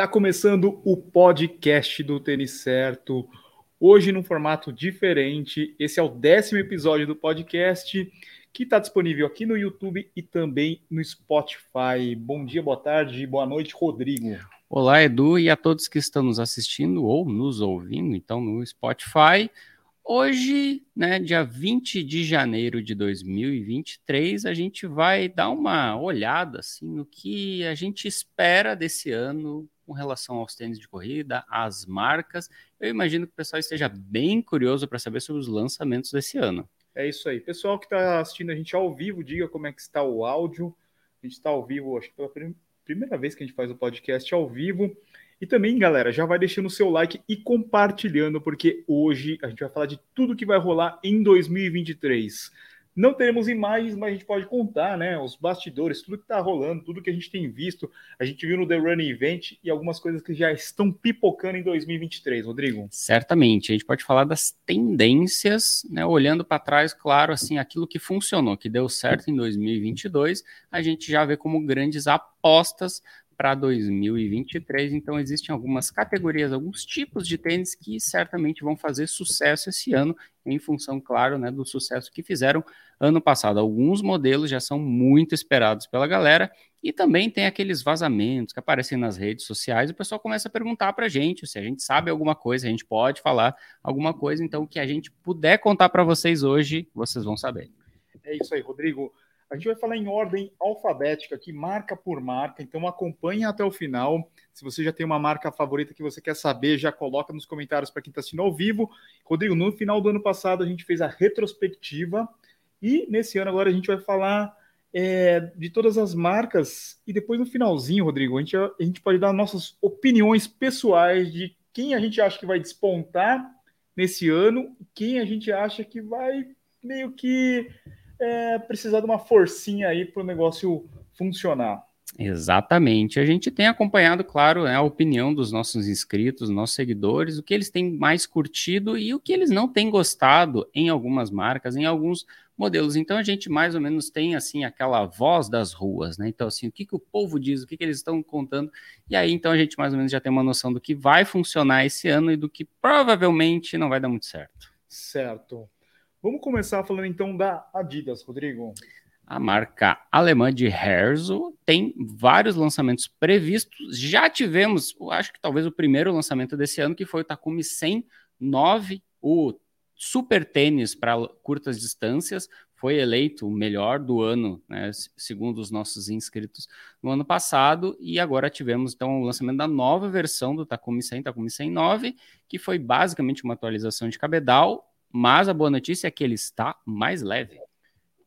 Está começando o podcast do Tênis Certo. Hoje num formato diferente. Esse é o décimo episódio do podcast que está disponível aqui no YouTube e também no Spotify. Bom dia, boa tarde, boa noite, Rodrigo. Olá, Edu, e a todos que estão nos assistindo ou nos ouvindo, então, no Spotify. Hoje, né, dia 20 de janeiro de 2023, a gente vai dar uma olhada assim, no que a gente espera desse ano com relação aos tênis de corrida, às marcas. Eu imagino que o pessoal esteja bem curioso para saber sobre os lançamentos desse ano. É isso aí. Pessoal que está assistindo a gente ao vivo, diga como é que está o áudio. A gente está ao vivo, acho que pela primeira vez que a gente faz o podcast ao vivo. E também, galera, já vai deixando o seu like e compartilhando, porque hoje a gente vai falar de tudo que vai rolar em 2023. Não teremos imagens, mas a gente pode contar, né? Os bastidores, tudo que está rolando, tudo que a gente tem visto. A gente viu no The Running Event e algumas coisas que já estão pipocando em 2023, Rodrigo. Certamente, a gente pode falar das tendências, né? Olhando para trás, claro, assim, aquilo que funcionou, que deu certo em 2022, a gente já vê como grandes apostas para 2023. Então, existem algumas categorias, alguns tipos de tênis que certamente vão fazer sucesso esse ano, em função, claro, né, do sucesso que fizeram ano passado. Alguns modelos já são muito esperados pela galera e também tem aqueles vazamentos que aparecem nas redes sociais. O pessoal começa a perguntar para a gente se a gente sabe alguma coisa, a gente pode falar alguma coisa. Então, o que a gente puder contar para vocês hoje, vocês vão saber. É isso aí, Rodrigo. A gente vai falar em ordem alfabética aqui, marca por marca, então acompanhe até o final. Se você já tem uma marca favorita que você quer saber, já coloca nos comentários para quem está assistindo ao vivo. Rodrigo, no final do ano passado a gente fez a retrospectiva e nesse ano agora a gente vai falar é, de todas as marcas e depois no finalzinho, Rodrigo, a gente, a gente pode dar nossas opiniões pessoais de quem a gente acha que vai despontar nesse ano, quem a gente acha que vai meio que é, precisar de uma forcinha aí para o negócio funcionar. Exatamente. A gente tem acompanhado, claro, né, a opinião dos nossos inscritos, nossos seguidores, o que eles têm mais curtido e o que eles não têm gostado em algumas marcas, em alguns modelos. Então a gente mais ou menos tem assim aquela voz das ruas, né? Então assim, o que, que o povo diz, o que, que eles estão contando, e aí então a gente mais ou menos já tem uma noção do que vai funcionar esse ano e do que provavelmente não vai dar muito certo. Certo. Vamos começar falando então da Adidas, Rodrigo. A marca alemã de Herzo tem vários lançamentos previstos. Já tivemos, acho que talvez o primeiro lançamento desse ano, que foi o Takumi 109, o super tênis para curtas distâncias. Foi eleito o melhor do ano, né, segundo os nossos inscritos no ano passado. E agora tivemos então o lançamento da nova versão do Takumi 100, Takumi 109, que foi basicamente uma atualização de cabedal mas a boa notícia é que ele está mais leve.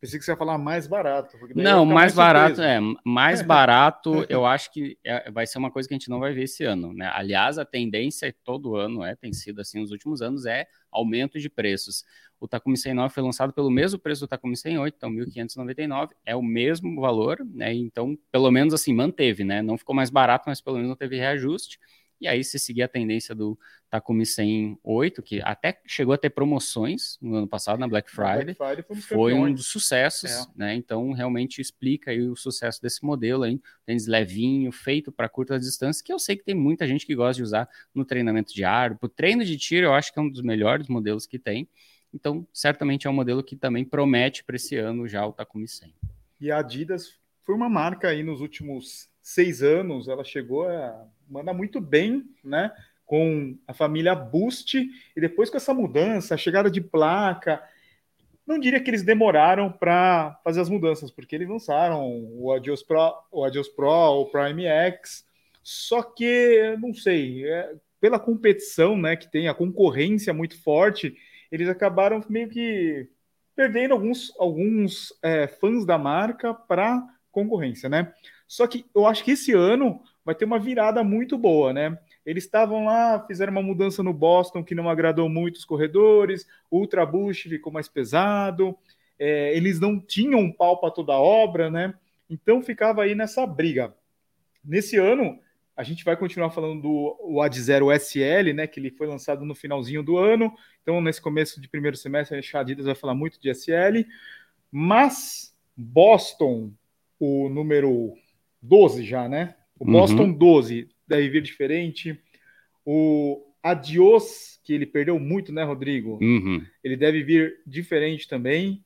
Pensei que você ia falar mais barato. Não, mais, mais barato, é. Mais barato, eu acho que é, vai ser uma coisa que a gente não vai ver esse ano. Né? Aliás, a tendência todo ano, é, tem sido assim nos últimos anos, é aumento de preços. O Takumi 109 foi lançado pelo mesmo preço do Takumi 108, então 1.599, é o mesmo valor, né? Então, pelo menos assim, manteve, né? Não ficou mais barato, mas pelo menos não teve reajuste. E aí, se seguir a tendência do Takumi 108, que até chegou a ter promoções no ano passado, na Black Friday, Black Friday foi um dos sucessos, é. né? Então, realmente explica aí o sucesso desse modelo aí, tênis levinho, feito para curtas distâncias, que eu sei que tem muita gente que gosta de usar no treinamento de ar. Para o treino de tiro, eu acho que é um dos melhores modelos que tem. Então, certamente é um modelo que também promete para esse ano já o Takumi 100. E a Adidas foi uma marca aí nos últimos seis anos, ela chegou a manda muito bem, né? Com a família Boost e depois com essa mudança, a chegada de placa. Não diria que eles demoraram para fazer as mudanças, porque eles lançaram o Adios Pro, o Adios Pro, o Prime X. Só que, não sei, é, pela competição né, que tem, a concorrência muito forte, eles acabaram meio que perdendo alguns, alguns é, fãs da marca para concorrência, né? Só que eu acho que esse ano vai ter uma virada muito boa, né? Eles estavam lá, fizeram uma mudança no Boston que não agradou muito os corredores, o Ultra Boost ficou mais pesado, é, eles não tinham um pau para toda a obra, né? Então ficava aí nessa briga. Nesse ano, a gente vai continuar falando do Ad Zero SL, né? Que ele foi lançado no finalzinho do ano. Então, nesse começo de primeiro semestre, a Adidas vai falar muito de SL. Mas Boston, o número 12 já, né? O Boston uhum. 12 deve vir diferente. O Adios, que ele perdeu muito, né, Rodrigo? Uhum. Ele deve vir diferente também.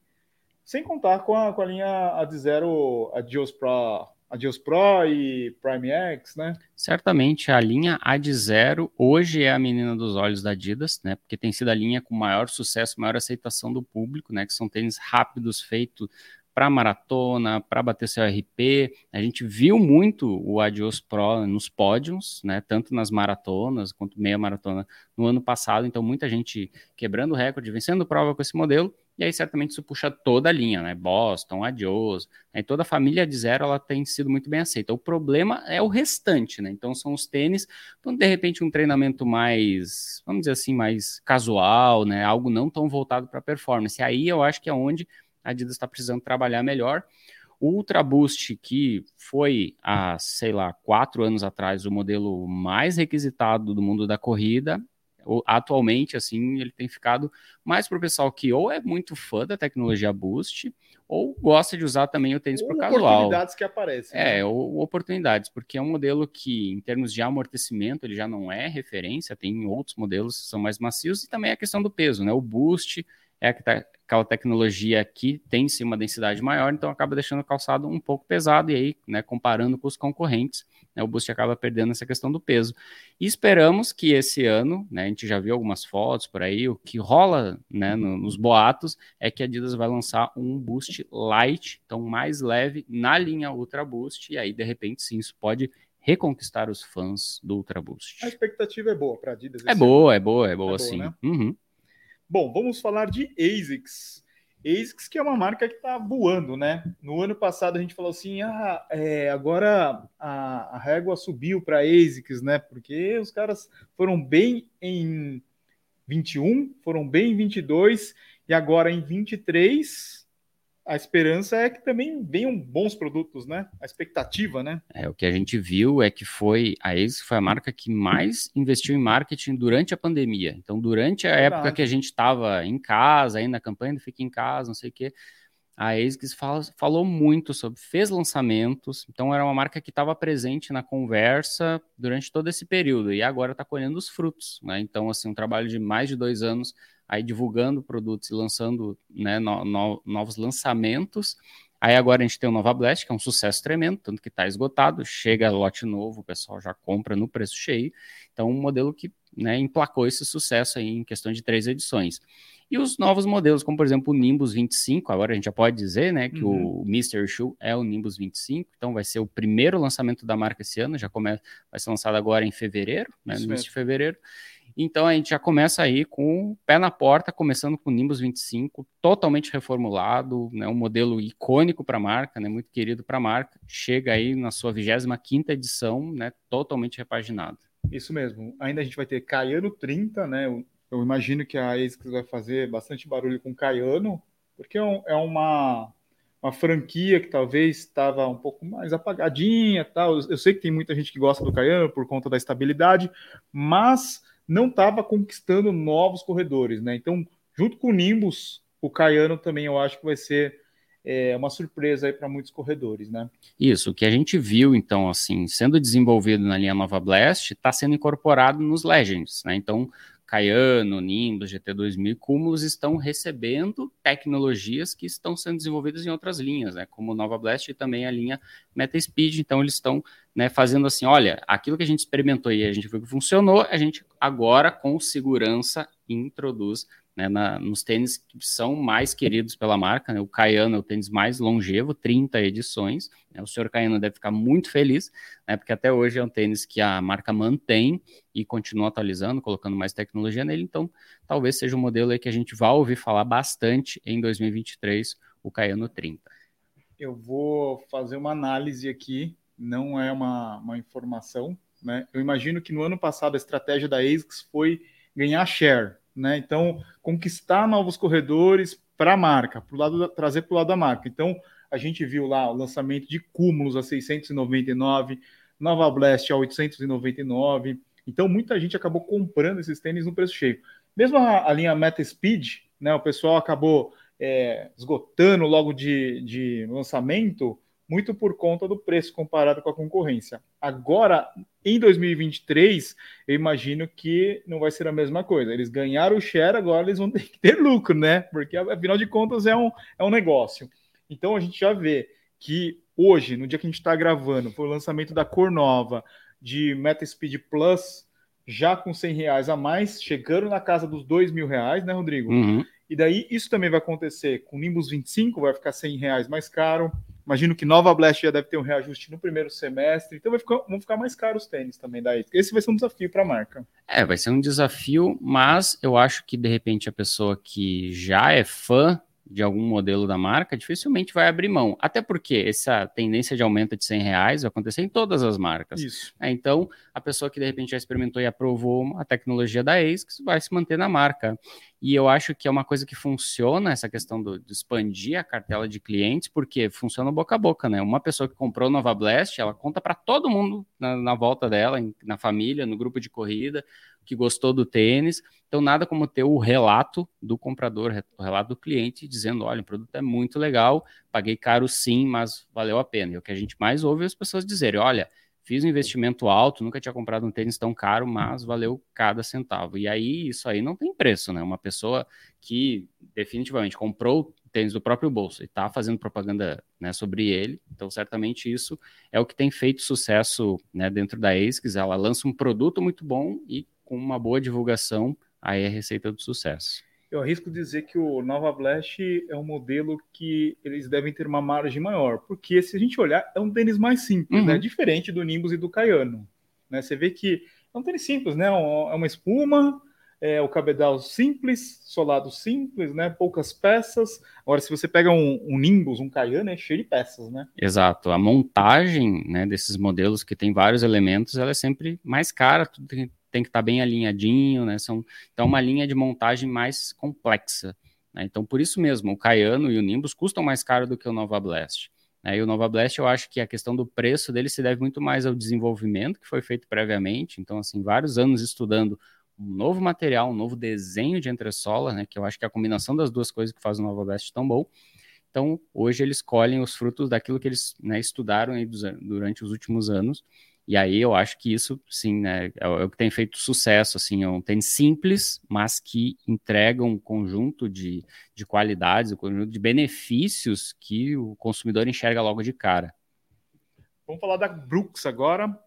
Sem contar com a, com a linha Ad Zero Adios Pro a Dios Pro e Prime X, né? Certamente a linha Ad Zero hoje é a menina dos olhos da Adidas, né? Porque tem sido a linha com maior sucesso, maior aceitação do público, né? Que são tênis rápidos, feitos para maratona, para bater seu RP. A gente viu muito o Adios Pro nos pódios, né, tanto nas maratonas quanto meia maratona no ano passado. Então, muita gente quebrando recorde, vencendo prova com esse modelo. E aí, certamente, isso puxa toda a linha, né? Boston, Adios, né? toda a família de zero ela tem sido muito bem aceita. O problema é o restante, né? Então, são os tênis, então, de repente, um treinamento mais, vamos dizer assim, mais casual, né? Algo não tão voltado para performance. Aí eu acho que é onde a Adidas está precisando trabalhar melhor. O Ultra Boost, que foi há, sei lá, quatro anos atrás o modelo mais requisitado do mundo da corrida, atualmente, assim, ele tem ficado mais para o pessoal que ou é muito fã da tecnologia Boost, ou gosta de usar também o tênis para casual. Oportunidades que aparecem. É, né? ou, oportunidades, porque é um modelo que, em termos de amortecimento, ele já não é referência, tem outros modelos que são mais macios, e também a questão do peso, né? O Boost é aquela tecnologia que tem sim uma densidade maior, então acaba deixando o calçado um pouco pesado, e aí, né, comparando com os concorrentes, né, o Boost acaba perdendo essa questão do peso. E esperamos que esse ano, né, a gente já viu algumas fotos por aí, o que rola né, no, nos boatos é que a Adidas vai lançar um Boost Light, então mais leve, na linha Ultra Boost, e aí, de repente, sim, isso pode reconquistar os fãs do Ultra Boost. A expectativa é boa para a Adidas. É boa, é boa, é boa, é boa, sim. Né? Uhum. Bom, vamos falar de ASICS. ASICS que é uma marca que está voando, né? No ano passado a gente falou assim, ah, é, agora a, a régua subiu para ASICS, né? Porque os caras foram bem em 21, foram bem em 22 e agora em 23 a esperança é que também venham bons produtos, né? A expectativa, né? É, o que a gente viu é que foi a ASICS foi a marca que mais investiu em marketing durante a pandemia. Então, durante a Verdade. época que a gente estava em casa, aí na campanha do Fique em Casa, não sei o quê, a ASICS fala, falou muito sobre, fez lançamentos, então era uma marca que estava presente na conversa durante todo esse período e agora está colhendo os frutos, né? Então, assim, um trabalho de mais de dois anos aí divulgando produtos e lançando né, no, no, novos lançamentos. Aí agora a gente tem o Nova Blast, que é um sucesso tremendo, tanto que está esgotado, chega lote novo, o pessoal já compra no preço cheio. Então, um modelo que né, emplacou esse sucesso aí em questão de três edições. E os novos modelos, como por exemplo o Nimbus 25, agora a gente já pode dizer né, que uhum. o Mr. Shoe é o Nimbus 25, então vai ser o primeiro lançamento da marca esse ano, já começa, vai ser lançado agora em fevereiro, né, no início de fevereiro. Então a gente já começa aí com o pé na porta, começando com o Nimbus 25, totalmente reformulado, né, um modelo icônico para a marca, né, muito querido para a marca. Chega aí na sua 25 edição, né, totalmente repaginado. Isso mesmo. Ainda a gente vai ter Caiano 30, né? Eu, imagino que a ASICS vai fazer bastante barulho com Caiano, porque é, é uma, uma franquia que talvez estava um pouco mais apagadinha, tal. Eu sei que tem muita gente que gosta do Caiano por conta da estabilidade, mas não estava conquistando novos corredores, né? Então, junto com o Nimbus, o Caiano também eu acho que vai ser é, uma surpresa aí para muitos corredores, né? Isso, o que a gente viu, então, assim, sendo desenvolvido na linha Nova Blast, está sendo incorporado nos Legends, né? Então, Cayano, Nimbus, GT2000 e Cumulus estão recebendo tecnologias que estão sendo desenvolvidas em outras linhas, né, como Nova Blast e também a linha MetaSpeed. Então, eles estão né, fazendo assim: olha, aquilo que a gente experimentou e a gente viu que funcionou, a gente agora, com segurança, introduz né, na, nos tênis que são mais queridos pela marca. Né, o Cayano é o tênis mais longevo, 30 edições. Né, o senhor Cayano deve ficar muito feliz, né, porque até hoje é um tênis que a marca mantém e continua atualizando, colocando mais tecnologia nele. Então, talvez seja um modelo que a gente vai ouvir falar bastante em 2023, o Cayano 30. Eu vou fazer uma análise aqui, não é uma, uma informação. Né? Eu imagino que no ano passado a estratégia da ASICS foi ganhar share né? Então, conquistar novos corredores para a marca, pro lado trazer para o lado da marca. Então, a gente viu lá o lançamento de Cúmulos a 699, Nova Blast a 899. Então, muita gente acabou comprando esses tênis no preço cheio. Mesmo a, a linha Meta Speed, né? O pessoal acabou é, esgotando logo de, de lançamento muito por conta do preço comparado com a concorrência. Agora, em 2023, eu imagino que não vai ser a mesma coisa. Eles ganharam o share, agora eles vão ter que ter lucro, né? Porque afinal de contas é um, é um negócio. Então a gente já vê que hoje, no dia que a gente está gravando, foi o lançamento da cor nova de MetaSpeed Plus, já com 100 reais a mais, chegando na casa dos 2 mil reais, né, Rodrigo? Uhum. E daí isso também vai acontecer com o Nimbus 25, vai ficar 100 reais mais caro. Imagino que Nova Blast já deve ter um reajuste no primeiro semestre, então ficar, vão ficar mais caros os tênis também daí. Esse vai ser um desafio para a marca. É, vai ser um desafio, mas eu acho que de repente a pessoa que já é fã de algum modelo da marca, dificilmente vai abrir mão. Até porque essa tendência de aumento de 100 reais vai acontecer em todas as marcas. Isso. É, então, a pessoa que de repente já experimentou e aprovou a tecnologia da ASICS vai se manter na marca. E eu acho que é uma coisa que funciona, essa questão do, de expandir a cartela de clientes, porque funciona boca a boca, né? Uma pessoa que comprou Nova Blast, ela conta para todo mundo na, na volta dela, em, na família, no grupo de corrida, que gostou do tênis. Então, nada como ter o relato do comprador, o relato do cliente, dizendo: olha, o produto é muito legal, paguei caro sim, mas valeu a pena. E o que a gente mais ouve é as pessoas dizerem: olha, fiz um investimento alto, nunca tinha comprado um tênis tão caro, mas valeu cada centavo. E aí, isso aí não tem preço, né? Uma pessoa que definitivamente comprou tênis do próprio bolso e está fazendo propaganda né, sobre ele, então certamente isso é o que tem feito sucesso né, dentro da ASICS. Ela lança um produto muito bom e com uma boa divulgação, aí é a receita do sucesso. Eu arrisco dizer que o Nova Blast é um modelo que eles devem ter uma margem maior, porque se a gente olhar, é um tênis mais simples, né? uhum. né? Diferente do Nimbus e do Caiano. Né? Você vê que é um tênis simples, né? É uma espuma, é o cabedal simples, solado simples, né? Poucas peças. Agora, se você pega um, um Nimbus, um Cayenne, é cheio de peças, né? Exato. A montagem né, desses modelos que tem vários elementos, ela é sempre mais cara, tudo tem, tem que estar tá bem alinhadinho, né? São, então, uma linha de montagem mais complexa. Né? Então, por isso mesmo, o Cayano e o Nimbus custam mais caro do que o Nova Blast. Né? E o Nova Blast, eu acho que a questão do preço dele se deve muito mais ao desenvolvimento que foi feito previamente. Então, assim, vários anos estudando um novo material, um novo desenho de entressola, né? Que eu acho que é a combinação das duas coisas que faz o Nova Blast tão bom. Então, hoje eles colhem os frutos daquilo que eles né, estudaram durante os últimos anos e aí eu acho que isso, sim, né, é o que tem feito sucesso, assim, é um tênis simples, mas que entrega um conjunto de, de qualidades, um conjunto de benefícios que o consumidor enxerga logo de cara. Vamos falar da Brooks agora.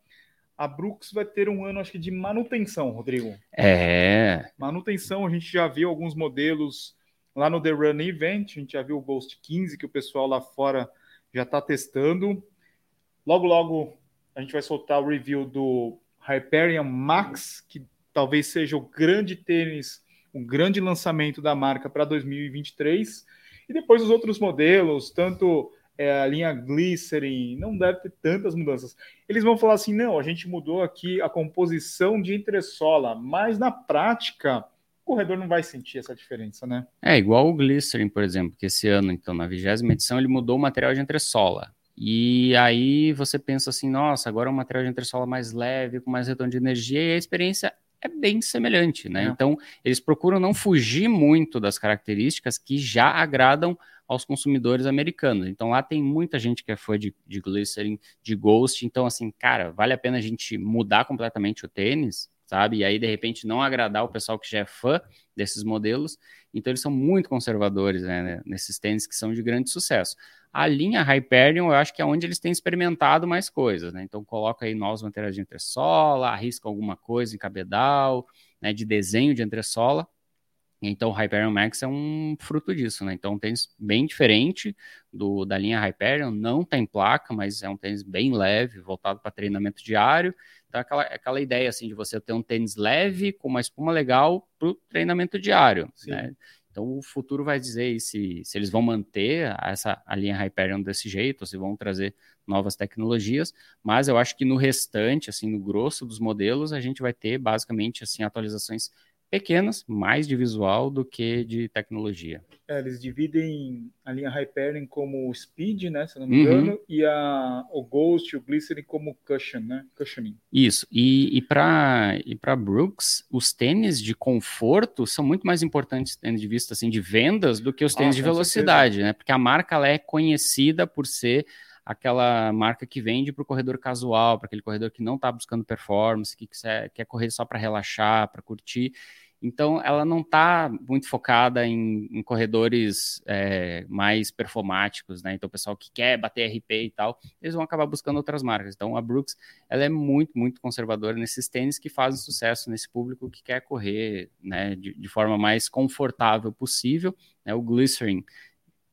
A Brooks vai ter um ano, acho que, de manutenção, Rodrigo. É. Manutenção, a gente já viu alguns modelos lá no The Run Event, a gente já viu o Ghost 15, que o pessoal lá fora já está testando. Logo, logo a gente vai soltar o review do Hyperion Max, que talvez seja o grande tênis, um grande lançamento da marca para 2023. E depois os outros modelos, tanto é, a linha Glycerin, não deve ter tantas mudanças. Eles vão falar assim: não, a gente mudou aqui a composição de entressola, mas na prática o corredor não vai sentir essa diferença, né? É igual o Glycerin, por exemplo, que esse ano, então, na vigésima edição, ele mudou o material de entressola. E aí você pensa assim, nossa, agora é um material de entressola mais leve, com mais retorno de energia, e a experiência é bem semelhante, né? É. Então, eles procuram não fugir muito das características que já agradam aos consumidores americanos. Então, lá tem muita gente que é fã de, de Glycerin, de Ghost. Então, assim, cara, vale a pena a gente mudar completamente o tênis, sabe? E aí, de repente, não agradar o pessoal que já é fã desses modelos. Então, eles são muito conservadores né, nesses tênis que são de grande sucesso. A linha Hyperion, eu acho que é onde eles têm experimentado mais coisas, né? Então coloca aí novos materiais de entressola, arrisca alguma coisa em cabedal, né, de desenho de entressola. Então o Hyperion Max é um fruto disso, né? Então um tênis bem diferente do da linha Hyperion, não tem placa, mas é um tênis bem leve, voltado para treinamento diário. Então aquela, aquela ideia assim de você ter um tênis leve com uma espuma legal para o treinamento diário, Sim. né? Então o futuro vai dizer se, se eles vão manter essa a linha Hyperion desse jeito, ou se vão trazer novas tecnologias, mas eu acho que no restante, assim, no grosso dos modelos, a gente vai ter basicamente assim atualizações pequenas, mais de visual do que de tecnologia. É, eles dividem a linha Hyperion como Speed, né, se não me engano, uhum. e a, o Ghost e o Glycerin como Cushion, né, Cushioning. Isso, e, e para e Brooks, os tênis de conforto são muito mais importantes, tendo de vista assim, de vendas, do que os tênis ah, de velocidade, certeza. né, porque a marca ela é conhecida por ser aquela marca que vende para o corredor casual, para aquele corredor que não está buscando performance, que quer, quer correr só para relaxar, para curtir. Então, ela não está muito focada em, em corredores é, mais performáticos, né? Então, o pessoal que quer bater RP e tal, eles vão acabar buscando outras marcas. Então, a Brooks, ela é muito, muito conservadora nesses tênis que fazem sucesso nesse público que quer correr, né, de, de forma mais confortável possível. Né? O Glycerin,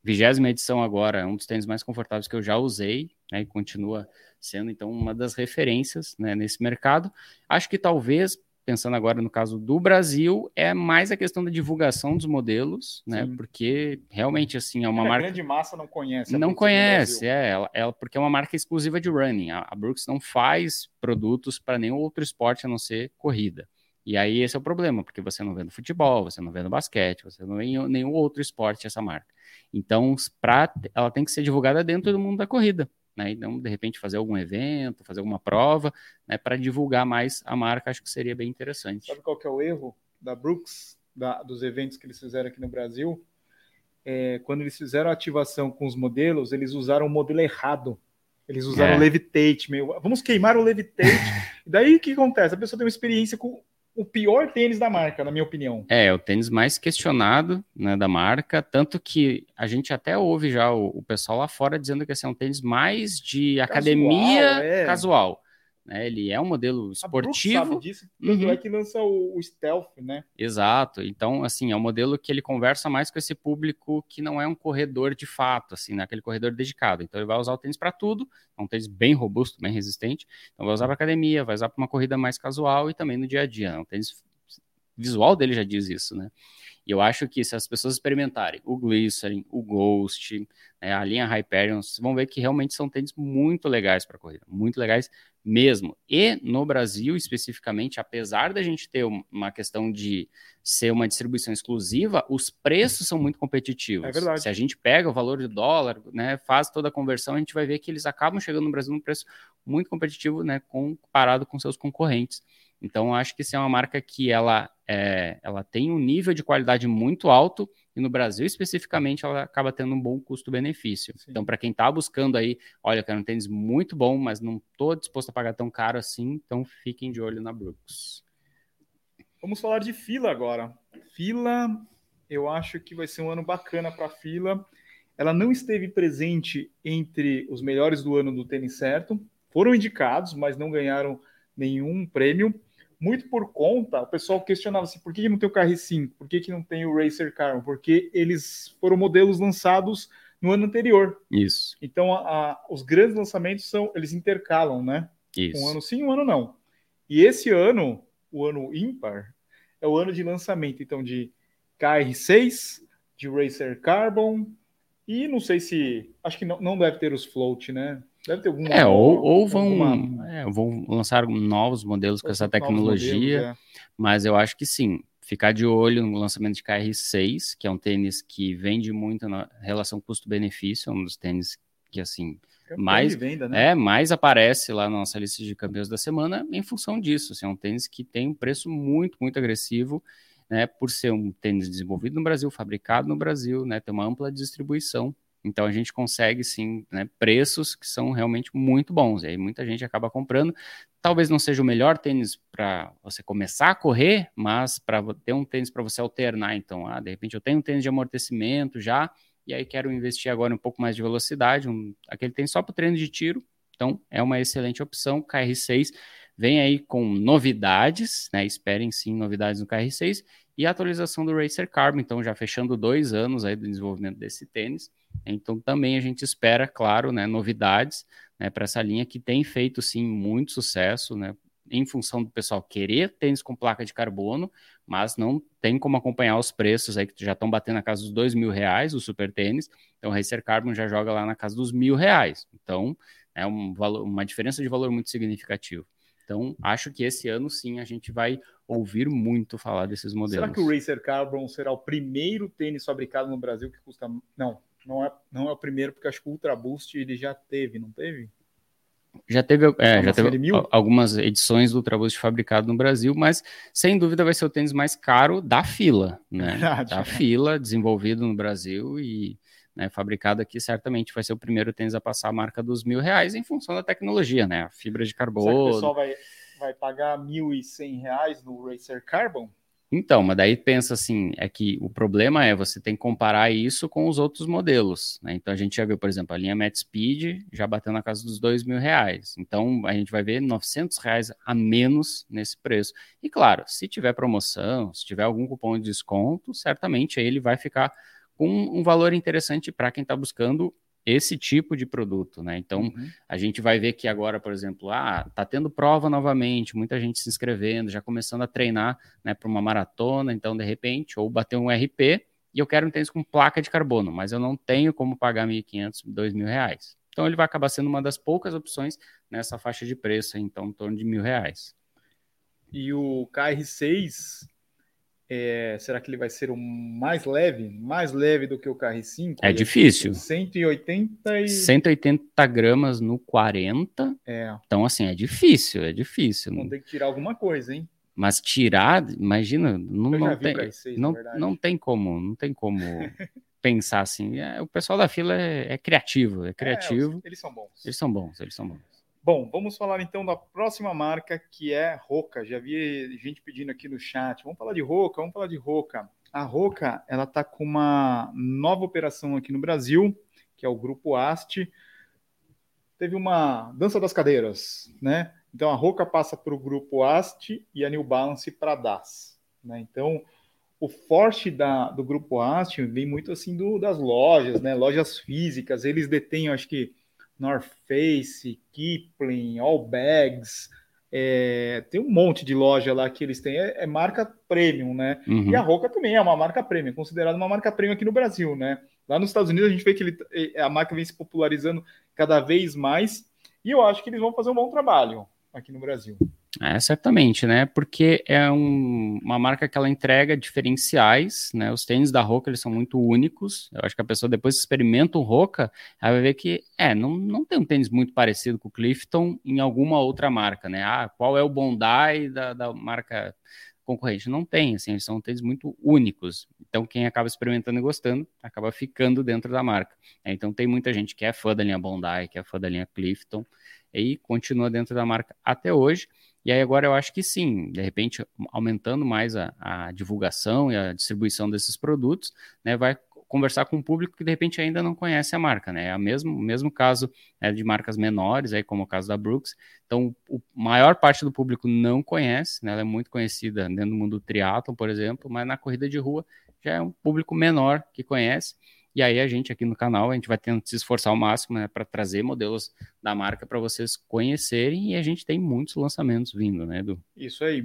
vigésima edição agora, é um dos tênis mais confortáveis que eu já usei, né, e continua sendo, então, uma das referências né, nesse mercado. Acho que talvez pensando agora no caso do Brasil, é mais a questão da divulgação dos modelos, né? Sim. Porque realmente assim é uma é, marca. A grande massa não conhece. Não conhece, é, ela, ela, porque é uma marca exclusiva de running. A, a Brooks não faz produtos para nenhum outro esporte a não ser corrida. E aí esse é o problema, porque você não vê no futebol, você não vê no basquete, você não vê em nenhum outro esporte essa marca. Então, pra, ela tem que ser divulgada dentro do mundo da corrida né? Então, de repente, fazer algum evento, fazer alguma prova, né? Para divulgar mais a marca, acho que seria bem interessante. Sabe qual que é o erro da Brooks, da, dos eventos que eles fizeram aqui no Brasil? É, quando eles fizeram a ativação com os modelos, eles usaram o modelo errado. Eles usaram é. o Levitate, meio, vamos queimar o Levitate. Daí o que acontece? A pessoa tem uma experiência com o pior tênis da marca, na minha opinião. É, o tênis mais questionado né, da marca, tanto que a gente até ouve já o, o pessoal lá fora dizendo que esse é um tênis mais de casual, academia é. casual. Né? Ele é um modelo esportivo. A sabe disso, uhum. é que lança o, o, Stealth, né? Exato. Então, assim, é um modelo que ele conversa mais com esse público que não é um corredor de fato, assim, né? aquele corredor dedicado. Então, ele vai usar o tênis para tudo, é um tênis bem robusto, bem resistente. Então, vai usar para academia, vai usar para uma corrida mais casual e também no dia a dia. Né? Um tênis visual dele já diz isso, né? E eu acho que se as pessoas experimentarem o Glycerin, o Ghost, né, a linha Hyperion, vocês vão ver que realmente são tênis muito legais para corrida, muito legais mesmo. E no Brasil, especificamente, apesar da gente ter uma questão de ser uma distribuição exclusiva, os preços são muito competitivos. É verdade. Se a gente pega o valor de dólar, né, faz toda a conversão, a gente vai ver que eles acabam chegando no Brasil num preço muito competitivo, né, comparado com seus concorrentes. Então, acho que isso é uma marca que ela, é, ela tem um nível de qualidade muito alto e no Brasil especificamente ela acaba tendo um bom custo-benefício. Então, para quem está buscando aí, olha, quero um tênis muito bom, mas não estou disposto a pagar tão caro assim, então fiquem de olho na Brooks. Vamos falar de fila agora. Fila, eu acho que vai ser um ano bacana para a fila. Ela não esteve presente entre os melhores do ano do tênis certo. Foram indicados, mas não ganharam nenhum prêmio muito por conta, o pessoal questionava assim, por que, não tem o KR5? Por que, que não tem o Racer Carbon? Porque eles foram modelos lançados no ano anterior. Isso. Então, a, a, os grandes lançamentos são, eles intercalam, né? Isso. Um ano sim, um ano não. E esse ano, o ano ímpar, é o ano de lançamento, então, de KR6, de Racer Carbon, e não sei se. Acho que não, não deve ter os float, né? Deve ter algum. É, ou, ou vão, alguma... é, vão lançar novos modelos com essa tecnologia, modelos, é. mas eu acho que sim. Ficar de olho no lançamento de KR6, que é um tênis que vende muito na relação custo-benefício, é um dos tênis que, assim, mais, venda, né? é, mais aparece lá na nossa lista de campeões da semana em função disso. Assim, é um tênis que tem um preço muito, muito agressivo, né, por ser um tênis desenvolvido no Brasil, fabricado no Brasil, né, ter uma ampla distribuição então a gente consegue sim né, preços que são realmente muito bons. E aí muita gente acaba comprando. Talvez não seja o melhor tênis para você começar a correr, mas para ter um tênis para você alternar. Então, ah, de repente eu tenho um tênis de amortecimento já, e aí quero investir agora um pouco mais de velocidade. Um, aquele tênis só para treino de tiro. Então é uma excelente opção. KR6 vem aí com novidades, né? Esperem sim novidades no KR6 e a atualização do Racer Carbon. Então já fechando dois anos aí do desenvolvimento desse tênis. Então também a gente espera, claro, né, novidades né, para essa linha que tem feito sim muito sucesso, né, em função do pessoal querer tênis com placa de carbono, mas não tem como acompanhar os preços aí que já estão batendo na casa dos dois mil reais o super tênis. Então o Racer Carbon já joga lá na casa dos mil reais. Então é um valor, uma diferença de valor muito significativo. Então, acho que esse ano sim a gente vai ouvir muito falar desses modelos. Será que o Racer Carbon será o primeiro tênis fabricado no Brasil que custa. Não, não é, não é o primeiro, porque acho que o Ultra Boost ele já teve, não teve? Já teve, é, já teve algumas edições do Ultra Boost fabricado no Brasil, mas sem dúvida vai ser o tênis mais caro da fila, né? Verdade, da é. fila, desenvolvido no Brasil e né, fabricado aqui, certamente vai ser o primeiro tênis a passar a marca dos mil reais em função da tecnologia, né? A fibra de carbono. Será que o pessoal vai, vai pagar mil e cem reais no Racer Carbon? Então, mas daí pensa assim, é que o problema é você tem que comparar isso com os outros modelos, né? Então a gente já viu, por exemplo, a linha Met Speed já bateu na casa dos dois mil reais. Então a gente vai ver 900 reais a menos nesse preço. E claro, se tiver promoção, se tiver algum cupom de desconto, certamente ele vai ficar com um valor interessante para quem está buscando esse tipo de produto, né? Então, uhum. a gente vai ver que agora, por exemplo, ah, tá tendo prova novamente, muita gente se inscrevendo, já começando a treinar, né, para uma maratona, então de repente, ou bater um RP e eu quero um tênis com placa de carbono, mas eu não tenho como pagar 1.500, 2.000 reais. Então, ele vai acabar sendo uma das poucas opções nessa faixa de preço, então, em torno de mil reais. E o KR6, é, será que ele vai ser o mais leve? Mais leve do que o KR5? É difícil. 180 e... 180 gramas no 40. É. Então, assim, é difícil, é difícil. Vamos ter que tirar alguma coisa, hein? Mas tirar, imagina, não, não tem, KR6, não, não tem como, não tem como pensar assim. É, o pessoal da fila é, é criativo, é, é criativo. eles são bons. Eles são bons, eles são bons. Bom, vamos falar então da próxima marca que é Roca. Já vi gente pedindo aqui no chat. Vamos falar de Roca, vamos falar de Roca. A Roca, ela tá com uma nova operação aqui no Brasil, que é o grupo Ast. Teve uma dança das cadeiras, né? Então a Roca passa para o grupo Ast e a New Balance para DAS, né? Então o forte da, do grupo Ast vem muito assim do, das lojas, né? Lojas físicas. Eles detêm, acho que North Face, Kipling, All Bags, é, tem um monte de loja lá que eles têm, é, é marca premium, né? Uhum. E a Roca também é uma marca premium, considerada uma marca premium aqui no Brasil, né? Lá nos Estados Unidos a gente vê que ele, a marca vem se popularizando cada vez mais e eu acho que eles vão fazer um bom trabalho aqui no Brasil. É, certamente, né? Porque é um, uma marca que ela entrega diferenciais, né? Os tênis da Roca, eles são muito únicos. Eu acho que a pessoa depois experimenta o Roca, ela vai ver que, é, não, não tem um tênis muito parecido com o Clifton em alguma outra marca, né? Ah, qual é o Bondi da, da marca concorrente? Não tem, assim, eles são tênis muito únicos. Então, quem acaba experimentando e gostando, acaba ficando dentro da marca. É, então, tem muita gente que é fã da linha Bondi, que é fã da linha Clifton, e continua dentro da marca até hoje. E aí agora eu acho que sim, de repente aumentando mais a, a divulgação e a distribuição desses produtos, né, vai conversar com um público que de repente ainda não conhece a marca, né? É o mesmo, mesmo caso né, de marcas menores, aí como o caso da Brooks. Então, a maior parte do público não conhece, né? Ela é muito conhecida dentro do mundo do triatlo, por exemplo, mas na corrida de rua já é um público menor que conhece. E aí a gente aqui no canal, a gente vai tendo se esforçar ao máximo né, para trazer modelos da marca para vocês conhecerem e a gente tem muitos lançamentos vindo, né, Edu? Isso aí.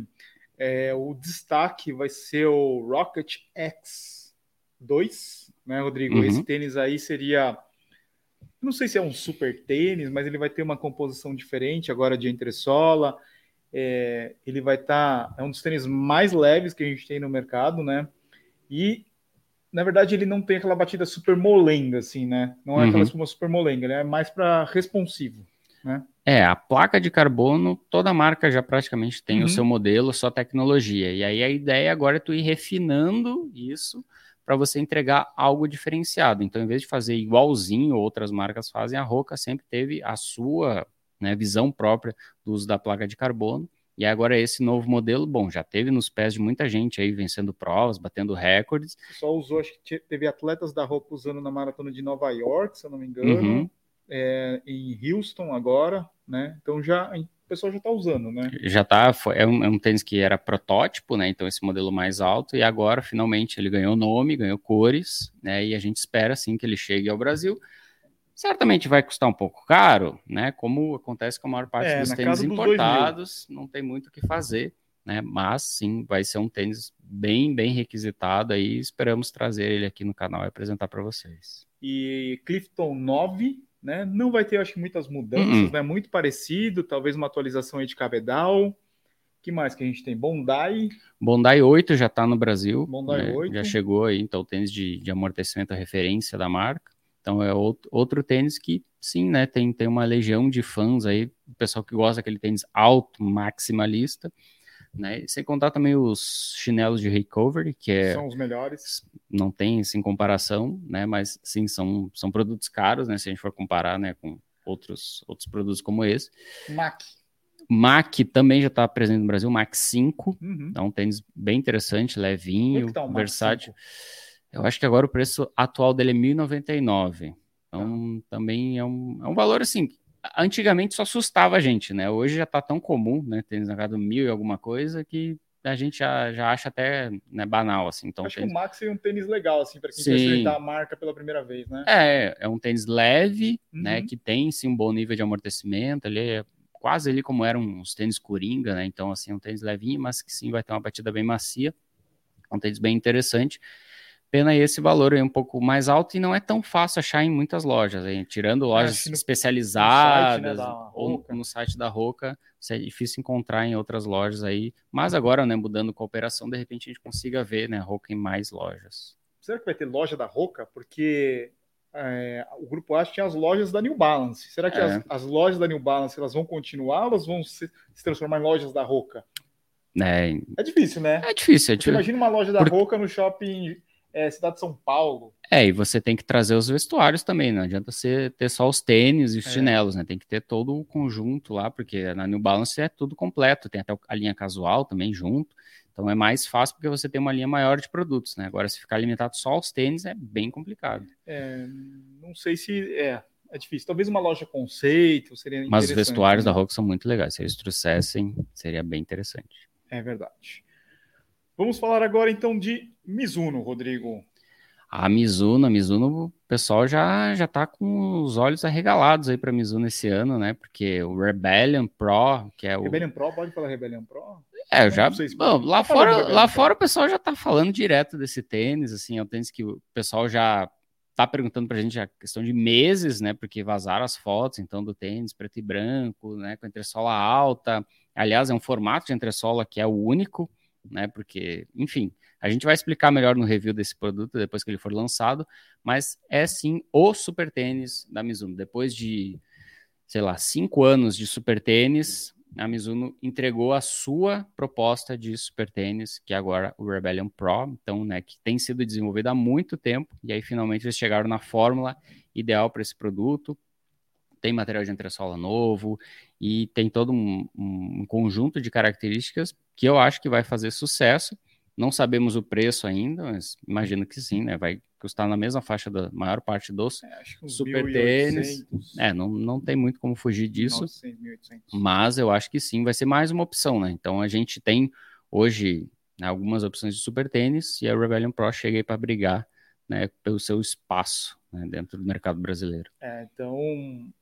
É, o destaque vai ser o Rocket X2, né, Rodrigo? Uhum. Esse tênis aí seria não sei se é um super tênis, mas ele vai ter uma composição diferente agora de entressola. É, ele vai estar. Tá, é um dos tênis mais leves que a gente tem no mercado, né? E na verdade, ele não tem aquela batida super molenga, assim, né? Não é uhum. aquela espuma super molenga, ele é mais para responsivo, né? É, a placa de carbono, toda marca já praticamente tem uhum. o seu modelo, sua tecnologia. E aí a ideia agora é tu ir refinando isso para você entregar algo diferenciado. Então, em vez de fazer igualzinho outras marcas fazem, a Roca sempre teve a sua né, visão própria do uso da placa de carbono e agora esse novo modelo, bom, já teve nos pés de muita gente aí vencendo provas, batendo recordes. Só usou, acho que teve atletas da roupa usando na maratona de Nova York, se eu não me engano, uhum. é, em Houston agora, né? Então já o pessoal já está usando, né? Já tá, foi, é, um, é um tênis que era protótipo, né? Então esse modelo mais alto e agora finalmente ele ganhou nome, ganhou cores, né? E a gente espera assim que ele chegue ao Brasil. Certamente vai custar um pouco caro, né? Como acontece com a maior parte é, dos tênis importados, não tem muito o que fazer, né? Mas sim, vai ser um tênis bem, bem requisitado aí. Esperamos trazer ele aqui no canal e apresentar para vocês. E Clifton 9, né? Não vai ter, acho que, muitas mudanças, uh -uh. né? Muito parecido, talvez uma atualização aí de cabedal. que mais que a gente tem? Bondi. Bondi 8 já está no Brasil. Bondi né? 8. Já chegou aí, então, tênis de, de amortecimento referência da marca. Então é outro, outro tênis que, sim, né, tem, tem uma legião de fãs aí, o pessoal que gosta daquele tênis alto, maximalista, né? Sem contar também os chinelos de recovery, que é, são os melhores. Não tem assim comparação, né? Mas sim, são, são produtos caros, né? Se a gente for comparar, né, com outros outros produtos como esse. Mac. Mac também já está presente no Brasil, Mac 5, uhum. é um tênis bem interessante, levinho, tá versátil. Eu acho que agora o preço atual dele é 1.099. Então, tá. também é um, é um valor assim. Antigamente só assustava a gente, né? Hoje já está tão comum, né? Tênis na casa mil e alguma coisa que a gente já, já acha até né, banal, assim. Então, Acho tênis... que o Max é um tênis legal, assim, para quem sim. quer experimentar a marca pela primeira vez, né? É, é um tênis leve, né, uhum. né, que tem, sim, um bom nível de amortecimento, ele é quase ali como eram os tênis Coringa, né? Então, assim, um tênis levinho, mas que sim vai ter uma batida bem macia. Um tênis bem interessante. Pena esse valor é um pouco mais alto e não é tão fácil achar em muitas lojas, hein? tirando lojas no, especializadas no site, né, ou no site da Roca, isso é difícil encontrar em outras lojas aí. Mas agora, né, mudando cooperação, de repente a gente consiga ver, né, Roca em mais lojas. Será que vai ter loja da Roca? Porque é, o grupo A tinha as lojas da New Balance. Será que é. as, as, lojas da New Balance elas vão continuar ou elas vão se, se transformar em lojas da Roca? É, é difícil, né? É difícil. É difícil. Imagina uma loja da Por... Roca no shopping é, Cidade de São Paulo. É, e você tem que trazer os vestuários também, não adianta você ter só os tênis e os é. chinelos, né? Tem que ter todo o conjunto lá, porque na New Balance é tudo completo, tem até a linha casual também junto. Então é mais fácil porque você tem uma linha maior de produtos, né? Agora, se ficar limitado só aos tênis, é bem complicado. É, não sei se. É, é difícil. Talvez uma loja conceito seria Mas os vestuários né? da Rock são muito legais. Se eles trouxessem, seria bem interessante. É verdade. Vamos falar agora então de Mizuno, Rodrigo. A Mizuno, a Mizuno, o pessoal já já tá com os olhos arregalados aí para Mizuno esse ano, né? Porque o Rebellion Pro, que é o Rebellion Pro, pode falar Rebellion Pro? É, eu já. Bom, lá tá fora, lá fora o pessoal já tá falando direto desse tênis, assim, é um tênis que o pessoal já tá perguntando pra gente a questão de meses, né? Porque vazaram as fotos, então, do tênis preto e branco, né? Com entressola alta. Aliás, é um formato de entressola que é o único, né? Porque, enfim, a gente vai explicar melhor no review desse produto depois que ele for lançado, mas é sim o super tênis da Mizuno. Depois de, sei lá, cinco anos de super tênis, a Mizuno entregou a sua proposta de super tênis, que é agora o Rebellion Pro, então, né, que tem sido desenvolvido há muito tempo, e aí finalmente eles chegaram na fórmula ideal para esse produto. Tem material de entressola novo e tem todo um, um conjunto de características que eu acho que vai fazer sucesso. Não sabemos o preço ainda, mas imagino que sim, né? Vai custar na mesma faixa da maior parte dos é, super tênis. É, não, não tem muito como fugir disso. 900, mas eu acho que sim, vai ser mais uma opção, né? Então a gente tem hoje né, algumas opções de super tênis e a Rebellion Pro chega aí para brigar né, pelo seu espaço né, dentro do mercado brasileiro. É, então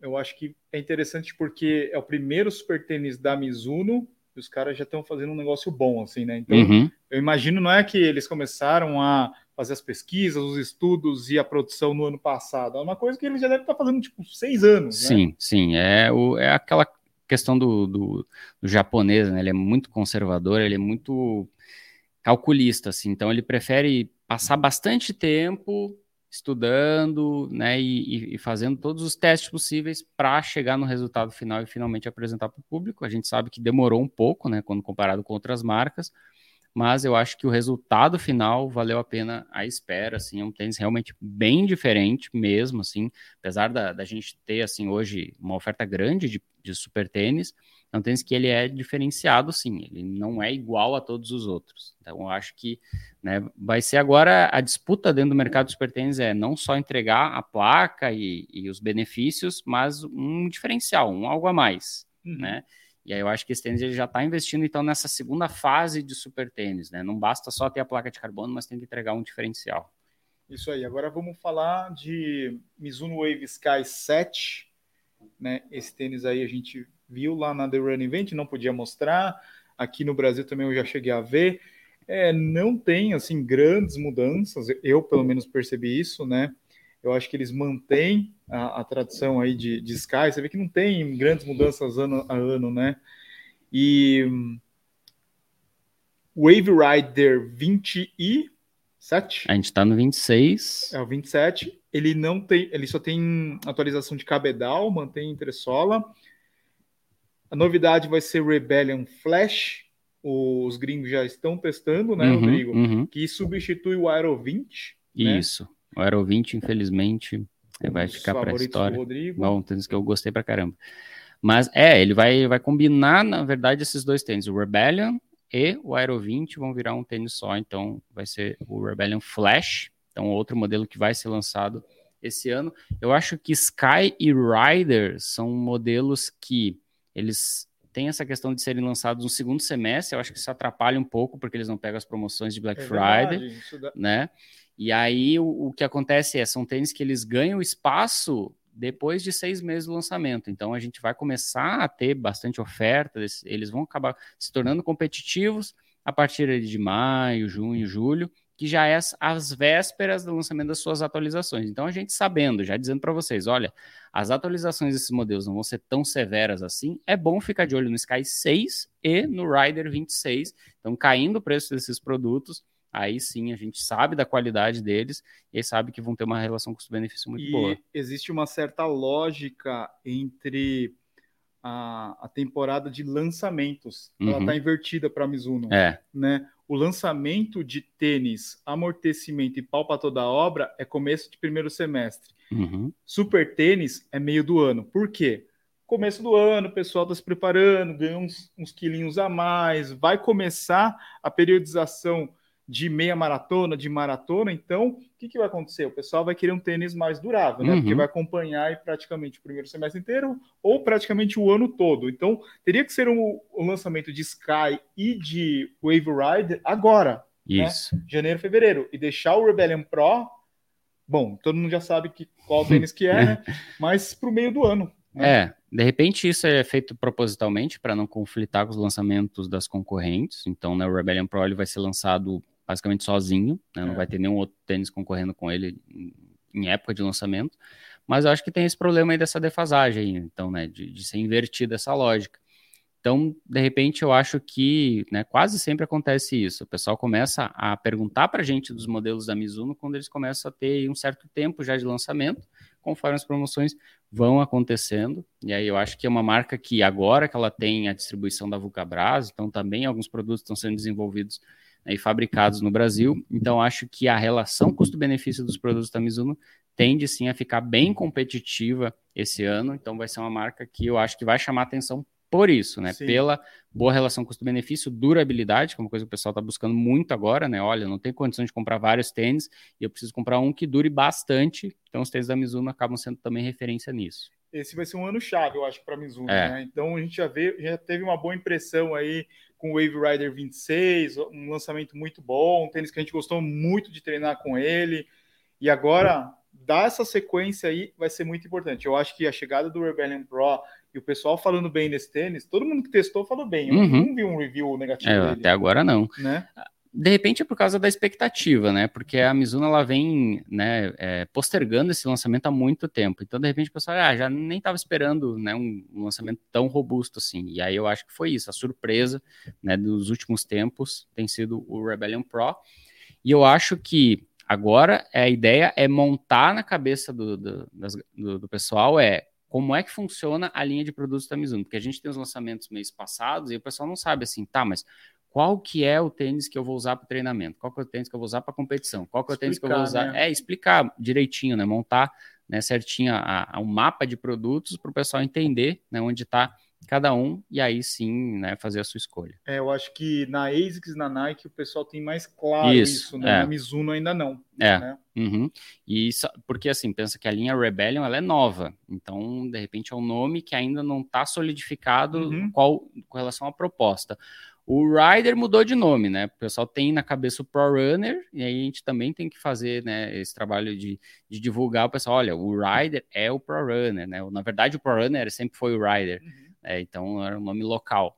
eu acho que é interessante porque é o primeiro super tênis da Mizuno e os caras já estão fazendo um negócio bom, assim, né? Então, uhum. eu imagino não é que eles começaram a fazer as pesquisas, os estudos e a produção no ano passado. É uma coisa que eles já devem estar fazendo, tipo, seis anos, Sim, né? sim. É, o, é aquela questão do, do, do japonês, né? Ele é muito conservador, ele é muito calculista, assim. Então, ele prefere passar bastante tempo estudando, né, e, e, fazendo todos os testes possíveis para chegar no resultado final e finalmente apresentar para o público. A gente sabe que demorou um pouco, né, quando comparado com outras marcas, mas eu acho que o resultado final valeu a pena a espera, assim, é um tênis realmente bem diferente mesmo, assim, apesar da, da gente ter, assim, hoje uma oferta grande de, de super tênis, é um tênis que ele é diferenciado, sim, ele não é igual a todos os outros. Então, eu acho que né, vai ser agora a disputa dentro do mercado de super tênis é não só entregar a placa e, e os benefícios, mas um diferencial, um algo a mais, uhum. né? E aí eu acho que esse tênis ele já está investindo então nessa segunda fase de super tênis, né? Não basta só ter a placa de carbono, mas tem que entregar um diferencial. Isso aí. Agora vamos falar de Mizuno Wave Sky 7, né? Esse tênis aí a gente viu lá na The Run Event, não podia mostrar. Aqui no Brasil também eu já cheguei a ver. É, não tem assim grandes mudanças, eu pelo menos percebi isso, né? Eu acho que eles mantêm a, a tradição aí de, de Sky. Você vê que não tem grandes mudanças ano a ano, né? E Wave Rider 27. A gente está no 26. É o 27. Ele não tem, ele só tem atualização de cabedal, mantém entressola. A novidade vai ser Rebellion Flash, os gringos já estão testando, né, uhum, Rodrigo? Uhum. Que substitui o Aero 20. Né? Isso. Né? O Aero 20, infelizmente, vai ficar para a história. Rodrigo. Bom, tênis que eu gostei pra caramba. Mas é, ele vai, vai combinar, na verdade, esses dois tênis, o Rebellion e o Aero 20 vão virar um tênis só, então vai ser o Rebellion Flash, então outro modelo que vai ser lançado esse ano. Eu acho que Sky e Rider são modelos que eles têm essa questão de serem lançados no segundo semestre, eu acho que isso atrapalha um pouco, porque eles não pegam as promoções de Black é Friday, verdade, né? E aí o, o que acontece é, são tênis que eles ganham espaço depois de seis meses do lançamento. Então a gente vai começar a ter bastante oferta, eles vão acabar se tornando competitivos a partir de maio, junho, julho, que já é as vésperas do lançamento das suas atualizações. Então a gente sabendo, já dizendo para vocês, olha, as atualizações desses modelos não vão ser tão severas assim, é bom ficar de olho no Sky 6 e no Rider 26. Então caindo o preço desses produtos, aí sim a gente sabe da qualidade deles e sabe que vão ter uma relação custo-benefício muito e boa. Existe uma certa lógica entre a, a temporada de lançamentos. Uhum. Ela está invertida para a Mizuno. É. Né? O lançamento de tênis, amortecimento e pau para toda a obra é começo de primeiro semestre. Uhum. Super tênis é meio do ano. Por quê? Começo do ano, o pessoal está se preparando, ganha uns, uns quilinhos a mais, vai começar a periodização de meia maratona, de maratona, então o que, que vai acontecer? O pessoal vai querer um tênis mais durável, né? Uhum. Porque vai acompanhar praticamente o primeiro semestre inteiro ou praticamente o ano todo. Então teria que ser um, um lançamento de Sky e de Wave Rider agora. Né? Isso. Né? Janeiro, fevereiro. E deixar o Rebellion Pro. Bom, todo mundo já sabe que, qual tênis que é, né? Mas para o meio do ano. Né? É, de repente isso é feito propositalmente para não conflitar com os lançamentos das concorrentes. Então, né, o Rebellion Pro ele vai ser lançado basicamente sozinho, né? não é. vai ter nenhum outro tênis concorrendo com ele em época de lançamento, mas eu acho que tem esse problema aí dessa defasagem, então, né, de, de ser invertida essa lógica. Então, de repente, eu acho que né, quase sempre acontece isso. O pessoal começa a perguntar para a gente dos modelos da Mizuno quando eles começam a ter um certo tempo já de lançamento, conforme as promoções vão acontecendo. E aí eu acho que é uma marca que agora que ela tem a distribuição da Vulcabras, então também alguns produtos estão sendo desenvolvidos né, e fabricados no Brasil. Então, acho que a relação custo-benefício dos produtos da Mizuno tende sim a ficar bem competitiva esse ano. Então, vai ser uma marca que eu acho que vai chamar atenção por isso, né? Sim. Pela boa relação custo-benefício, durabilidade, que é uma coisa que o pessoal está buscando muito agora, né? Olha, não tenho condição de comprar vários tênis e eu preciso comprar um que dure bastante. Então, os tênis da Mizuno acabam sendo também referência nisso. Esse vai ser um ano chave, eu acho, para a Mizuno, é. né? Então, a gente já, vê, já teve uma boa impressão aí com o Wave Rider 26, um lançamento muito bom, um tênis que a gente gostou muito de treinar com ele. E agora, dar essa sequência aí vai ser muito importante. Eu acho que a chegada do Rebellion Pro e o pessoal falando bem desse tênis, todo mundo que testou falou bem. Eu uhum. não vi um review negativo. É, até agora não. Né? De repente é por causa da expectativa, né? Porque a Mizuno ela vem né, é, postergando esse lançamento há muito tempo. Então, de repente, o pessoal ah, já nem estava esperando né, um, lançamento tão robusto assim. E aí eu acho que foi isso. A surpresa né, dos últimos tempos tem sido o Rebellion Pro. E eu acho que agora a ideia é montar na cabeça do, do, do, do pessoal é como é que funciona a linha de produtos da Mizuno, porque a gente tem os lançamentos mês passados e o pessoal não sabe assim, tá, mas qual que é o tênis que eu vou usar para treinamento, qual que é o tênis que eu vou usar para competição, qual que é o tênis que eu vou usar, né? é explicar direitinho, né, montar né, certinho a, a, um mapa de produtos para o pessoal entender né, onde está cada um e aí sim né, fazer a sua escolha. É, eu acho que na ASICS, na Nike, o pessoal tem mais claro isso, isso né? É. Na Mizuno ainda não. É, né? uhum. e isso, porque assim, pensa que a linha Rebellion ela é nova, então de repente é um nome que ainda não está solidificado uhum. qual, com relação à proposta. O Rider mudou de nome, né? O pessoal tem na cabeça o Pro Runner, e aí a gente também tem que fazer né, esse trabalho de, de divulgar o pessoal. Olha, o Rider é o Pro Runner, né? Na verdade, o Pro Runner sempre foi o Rider, uhum. né? então era um nome local.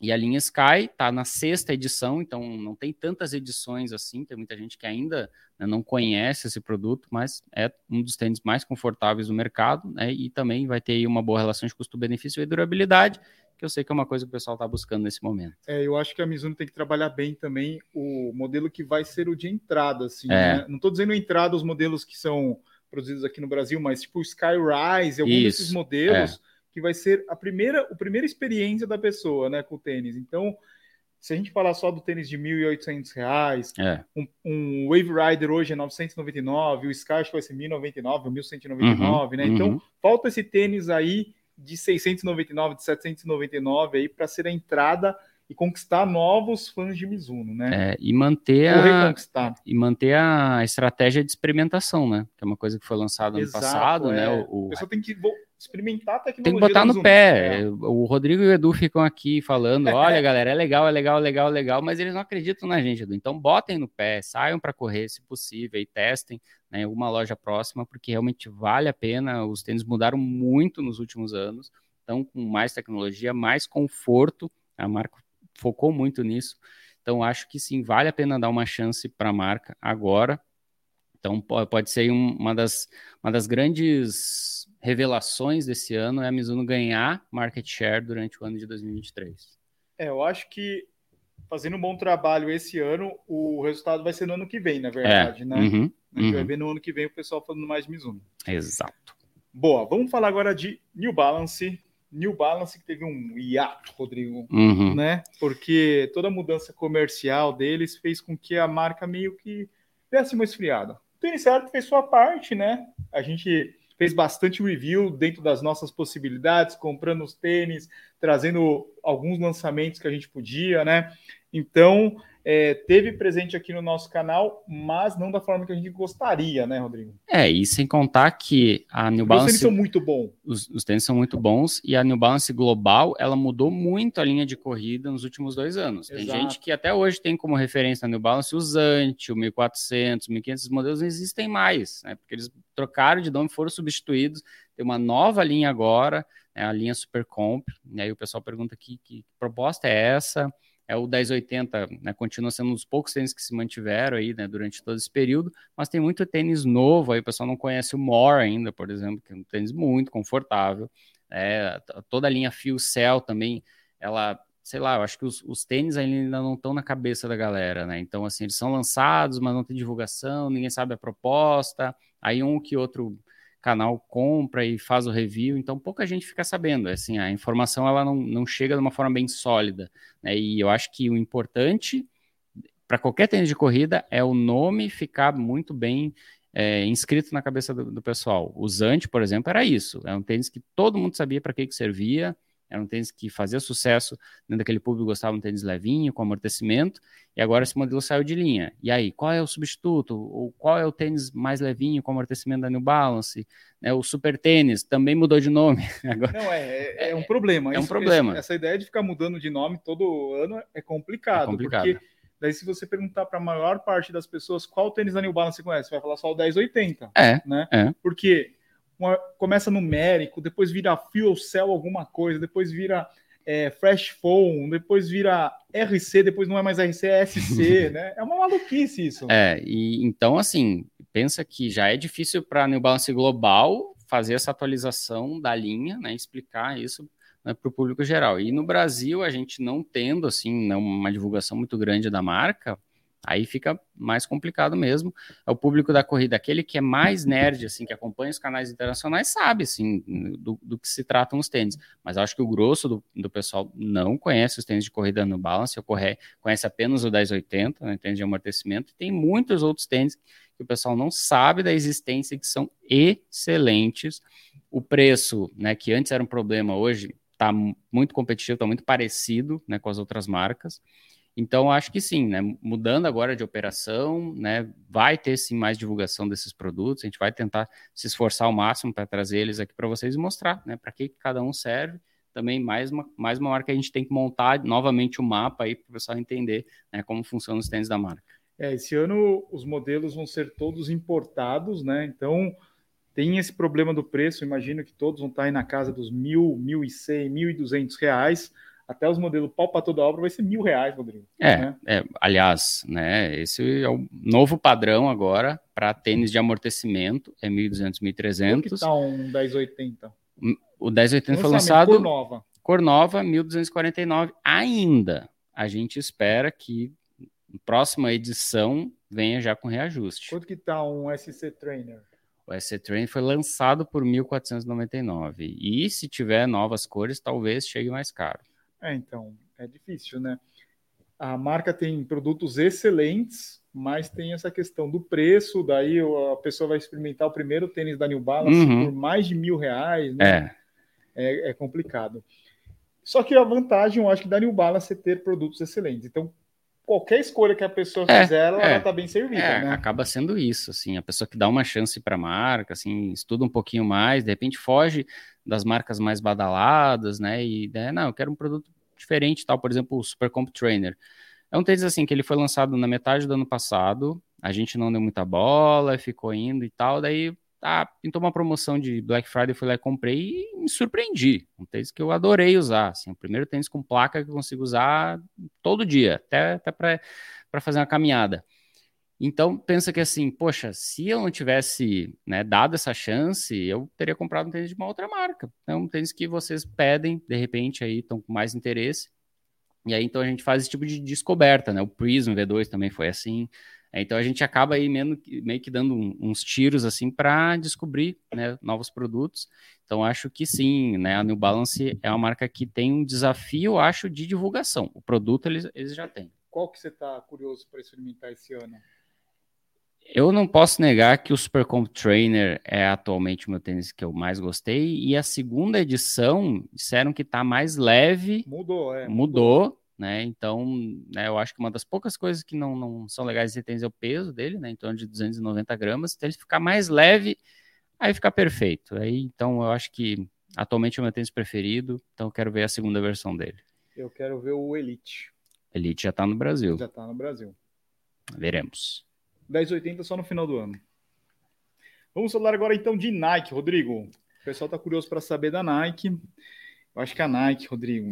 E a linha Sky está na sexta edição, então não tem tantas edições assim. Tem muita gente que ainda né, não conhece esse produto, mas é um dos tênis mais confortáveis do mercado, né? E também vai ter uma boa relação de custo-benefício e durabilidade que eu sei que é uma coisa que o pessoal está buscando nesse momento. É, eu acho que a Mizuno tem que trabalhar bem também o modelo que vai ser o de entrada, assim, é. né? Não estou dizendo entrada os modelos que são produzidos aqui no Brasil, mas tipo o Skyrise, alguns Isso. desses modelos, é. que vai ser a primeira, a primeira experiência da pessoa, né, com o tênis. Então, se a gente falar só do tênis de R$ 1.800, é. um, um, Wave Rider hoje é 999, o Sky acho que vai ser 1.099, 1.199, uhum, né? Então, uhum. falta esse tênis aí de 699, de 799 aí para ser a entrada e conquistar novos fãs de Mizuno, né? É, e manter a e manter a estratégia de experimentação, né? Que é uma coisa que foi lançada no passado, né? é. né? O, o... pessoal tem que experimentar a tecnologia. Tem que botar no pé. É. O Rodrigo e o Edu ficam aqui falando: olha, galera, é legal, é legal, é legal, é legal, mas eles não acreditam na gente, Edu. Então botem no pé, saiam para correr, se possível, e testem né, em alguma loja próxima, porque realmente vale a pena. Os tênis mudaram muito nos últimos anos, estão com mais tecnologia, mais conforto. A marca focou muito nisso. Então, acho que sim, vale a pena dar uma chance para a marca agora. Então, pode ser uma das, uma das grandes revelações desse ano é a Mizuno ganhar market share durante o ano de 2023. É, eu acho que fazendo um bom trabalho esse ano, o resultado vai ser no ano que vem, na verdade, é. né? Uhum, a gente uhum. vai ver no ano que vem o pessoal falando mais de Mizuno. Exato. Boa, vamos falar agora de New Balance. New Balance que teve um hiato, Rodrigo, uhum. né? Porque toda a mudança comercial deles fez com que a marca meio que desse uma esfriada. O Tênis Certo fez sua parte, né? A gente fez bastante review dentro das nossas possibilidades, comprando os tênis, trazendo alguns lançamentos que a gente podia, né? Então, é, teve presente aqui no nosso canal, mas não da forma que a gente gostaria, né, Rodrigo? É, e sem contar que a New Balance... Os tênis são muito bons. Os, os tênis são muito bons, e a New Balance Global, ela mudou muito a linha de corrida nos últimos dois anos. Exato. Tem gente que até hoje tem como referência a New Balance o Zante, o 1400, 1500, modelos não existem mais, né, porque eles trocaram de nome, foram substituídos, tem uma nova linha agora, né, a linha Super Comp, e aí o pessoal pergunta aqui que proposta é essa é o 1080, né, continua sendo um dos poucos tênis que se mantiveram aí, né, durante todo esse período, mas tem muito tênis novo aí, o pessoal não conhece o More ainda, por exemplo, que é um tênis muito confortável, é, toda a linha Fio Cell também, ela, sei lá, eu acho que os, os tênis ainda não estão na cabeça da galera, né, então, assim, eles são lançados, mas não tem divulgação, ninguém sabe a proposta, aí um que outro canal compra e faz o review, então pouca gente fica sabendo. Assim, a informação ela não, não chega de uma forma bem sólida. Né? E eu acho que o importante para qualquer tênis de corrida é o nome ficar muito bem é, inscrito na cabeça do, do pessoal. O Zante, por exemplo, era isso. É um tênis que todo mundo sabia para que, que servia, era um tênis que fazia sucesso dentro daquele público, gostava de um tênis levinho, com amortecimento, e agora esse modelo saiu de linha. E aí, qual é o substituto? Ou qual é o tênis mais levinho com amortecimento da New Balance? Né, o super tênis também mudou de nome. Agora, Não, é, é, é um problema. É um problema. Essa, essa, ideia de ficar mudando de nome todo ano é complicado, é complicado. porque daí se você perguntar para a maior parte das pessoas qual tênis da New Balance você conhece, você vai falar só o 1080. É, né? É. Porque uma, começa numérico, depois vira Fuel Cell alguma coisa, depois vira é, Fresh Phone, depois vira RC, depois não é mais RC, é SC, né? É uma maluquice isso. É, e então assim, pensa que já é difícil para a New Balance Global fazer essa atualização da linha, né? Explicar isso né, para o público geral. E no Brasil, a gente não tendo assim né, uma divulgação muito grande da marca, Aí fica mais complicado mesmo. É o público da corrida, aquele que é mais nerd, assim, que acompanha os canais internacionais, sabe, assim, do, do que se tratam os tênis. Mas acho que o grosso do, do, pessoal não conhece os tênis de corrida no Balance, corre, conhece apenas o 1080, né, tênis de amortecimento, e tem muitos outros tênis que o pessoal não sabe da existência, que são excelentes. O preço, né, que antes era um problema, hoje está muito competitivo, está muito parecido né, com as outras marcas. Então, acho que sim, né? Mudando agora de operação, né? Vai ter sim mais divulgação desses produtos. A gente vai tentar se esforçar ao máximo para trazer eles aqui para vocês e mostrar, né? Para que cada um serve. Também mais uma, mais uma marca que a gente tem que montar novamente o mapa aí para o pessoal entender né, como funcionam os tênis da marca. É, esse ano os modelos vão ser todos importados, né? Então tem esse problema do preço. Imagino que todos vão estar aí na casa dos mil, mil e cem, mil e duzentos reais até os modelos pau para toda obra vai ser mil reais, Rodrigo. É, né? é, aliás, né, esse é o novo padrão agora para tênis de amortecimento, é 1.200, 1.300. que está um 1080? O 1080 foi lançado... Cor nova. Cor nova, 1.249 ainda. A gente espera que próxima edição venha já com reajuste. Quanto que está um SC Trainer? O SC Trainer foi lançado por 1.499 e se tiver novas cores, talvez chegue mais caro. É, então, é difícil, né? a marca tem produtos excelentes, mas tem essa questão do preço, daí a pessoa vai experimentar o primeiro tênis da New Balance uhum. por mais de mil reais, né? É. é. é. complicado. Só que a vantagem, eu acho que da New Balance é ter produtos excelentes. Então, qualquer escolha que a pessoa é, fizer, ela é, está bem servida, é, né? Acaba sendo isso, assim, a pessoa que dá uma chance para a marca, assim, estuda um pouquinho mais, de repente foge das marcas mais badaladas, né? E, né, não, eu quero um produto diferente, tal, por exemplo, o Supercomp Trainer. É um tênis assim que ele foi lançado na metade do ano passado, a gente não deu muita bola, ficou indo e tal, daí ah, pintou uma promoção de Black Friday, fui lá e comprei e me surpreendi. Um tênis que eu adorei usar, assim, o primeiro tênis com placa que eu consigo usar todo dia, até, até para fazer uma caminhada. Então, pensa que assim, poxa, se eu não tivesse né, dado essa chance, eu teria comprado um tênis de uma outra marca. É um tênis que vocês pedem, de repente, aí estão com mais interesse. E aí, então, a gente faz esse tipo de descoberta, né? O Prism V2 também foi assim. Então, a gente acaba aí meio, meio que dando uns tiros, assim, para descobrir né, novos produtos. Então, acho que sim, né? A New Balance é uma marca que tem um desafio, acho, de divulgação. O produto eles, eles já têm. Qual que você está curioso para experimentar esse ano? Eu não posso negar que o Supercomp Trainer é atualmente o meu tênis que eu mais gostei. E a segunda edição disseram que está mais leve. Mudou, é. Mudou, mudou. Né? Então, né, eu acho que uma das poucas coisas que não, não são legais de tênis é o peso dele, né? Em torno de 290 gramas. Então, ele ficar mais leve, aí fica perfeito. Aí, então, eu acho que atualmente é o meu tênis preferido. Então, eu quero ver a segunda versão dele. Eu quero ver o Elite. Elite já está no Brasil. Já está no Brasil. Veremos. 1080 só no final do ano. Vamos falar agora então de Nike, Rodrigo. O pessoal tá curioso para saber da Nike. Eu acho que a Nike, Rodrigo,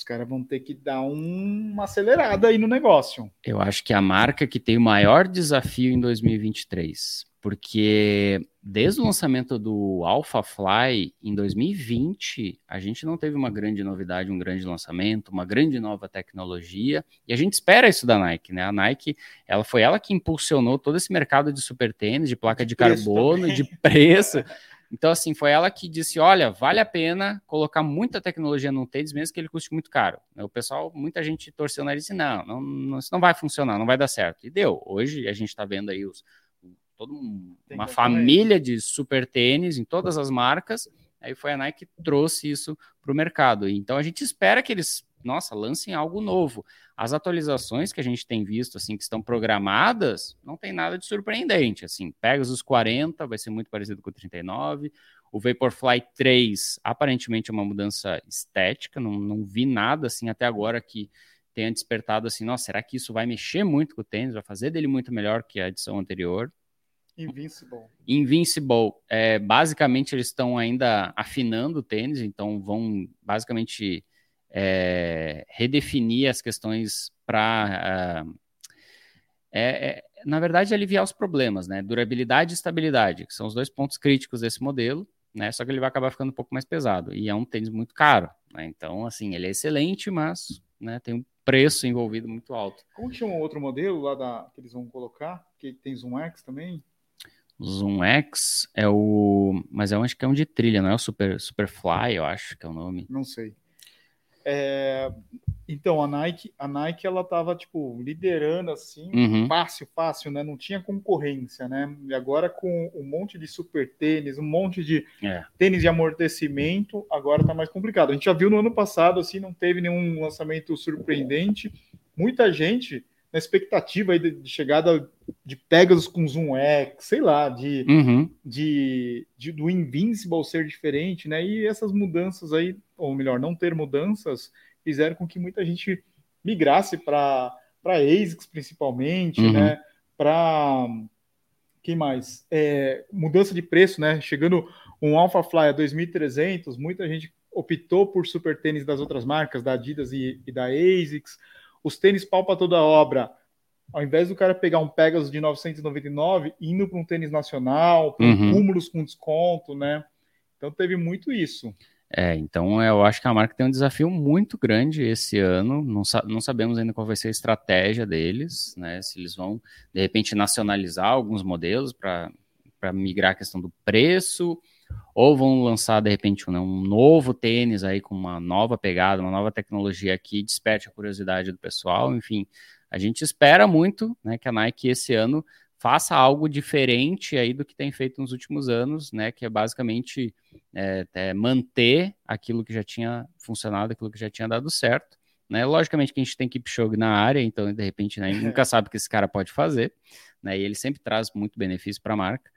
os caras vão ter que dar um, uma acelerada aí no negócio. Eu acho que a marca que tem o maior desafio em 2023 porque desde o lançamento do Alpha Fly em 2020, a gente não teve uma grande novidade, um grande lançamento, uma grande nova tecnologia, e a gente espera isso da Nike, né? A Nike, ela foi ela que impulsionou todo esse mercado de super tênis, de placa de, de carbono, de preço. Então, assim, foi ela que disse: olha, vale a pena colocar muita tecnologia no tênis, mesmo que ele custe muito caro. O pessoal, muita gente torceu na disse: não, não, não, isso não vai funcionar, não vai dar certo. E deu. Hoje a gente está vendo aí os, toda um, uma família de super tênis em todas as marcas. Aí foi a Nike que trouxe isso para o mercado. Então a gente espera que eles, nossa, lancem algo novo. As atualizações que a gente tem visto, assim, que estão programadas, não tem nada de surpreendente. Assim, Pegasus 40 vai ser muito parecido com o 39. O Vaporfly 3, aparentemente é uma mudança estética. Não, não vi nada assim até agora que tenha despertado assim, nossa, será que isso vai mexer muito com o tênis, vai fazer dele muito melhor que a edição anterior? Invincible. Invincible. É, basicamente, eles estão ainda afinando o tênis, então vão basicamente é, redefinir as questões para. Uh, é, é, na verdade, aliviar os problemas, né? Durabilidade e estabilidade, que são os dois pontos críticos desse modelo, né? Só que ele vai acabar ficando um pouco mais pesado. E é um tênis muito caro, né? Então, assim, ele é excelente, mas né, tem um preço envolvido muito alto. Como que chama o outro modelo lá da, que eles vão colocar? Que tem Zoom X também? Zoom X é o. Mas eu acho que é um de trilha, não é o Super, Superfly, eu acho que é o nome. Não sei. É... Então, a Nike, a Nike, ela tava, tipo, liderando, assim, uhum. fácil, fácil, né? Não tinha concorrência, né? E agora com um monte de super tênis, um monte de é. tênis de amortecimento, agora tá mais complicado. A gente já viu no ano passado, assim, não teve nenhum lançamento surpreendente. Muita gente na expectativa aí de, de, chegada de Pegasus com Zoom X, sei lá, de, uhum. de, de, do Invincible ser diferente, né? E essas mudanças aí, ou melhor, não ter mudanças, fizeram com que muita gente migrasse para ASICS principalmente, uhum. né? Para quem mais? É, mudança de preço, né? Chegando um Alpha Fly a 2.300, muita gente optou por super tênis das outras marcas, da Adidas e, e da ASICS os tênis pau para toda obra, ao invés do cara pegar um Pegasus de 999, indo para um tênis nacional, para uhum. cúmulos com desconto, né? Então teve muito isso. É, então eu acho que a marca tem um desafio muito grande esse ano. Não, sa não sabemos ainda qual vai ser a estratégia deles, né? Se eles vão, de repente, nacionalizar alguns modelos para migrar a questão do preço, ou vão lançar, de repente, um, né, um novo tênis aí com uma nova pegada, uma nova tecnologia que desperte a curiosidade do pessoal. Enfim, a gente espera muito né, que a Nike esse ano faça algo diferente aí do que tem feito nos últimos anos, né? Que é basicamente é, é manter aquilo que já tinha funcionado, aquilo que já tinha dado certo. Né? Logicamente que a gente tem Kipchoge na área, então de repente né, nunca sabe o que esse cara pode fazer, né? E ele sempre traz muito benefício para a marca.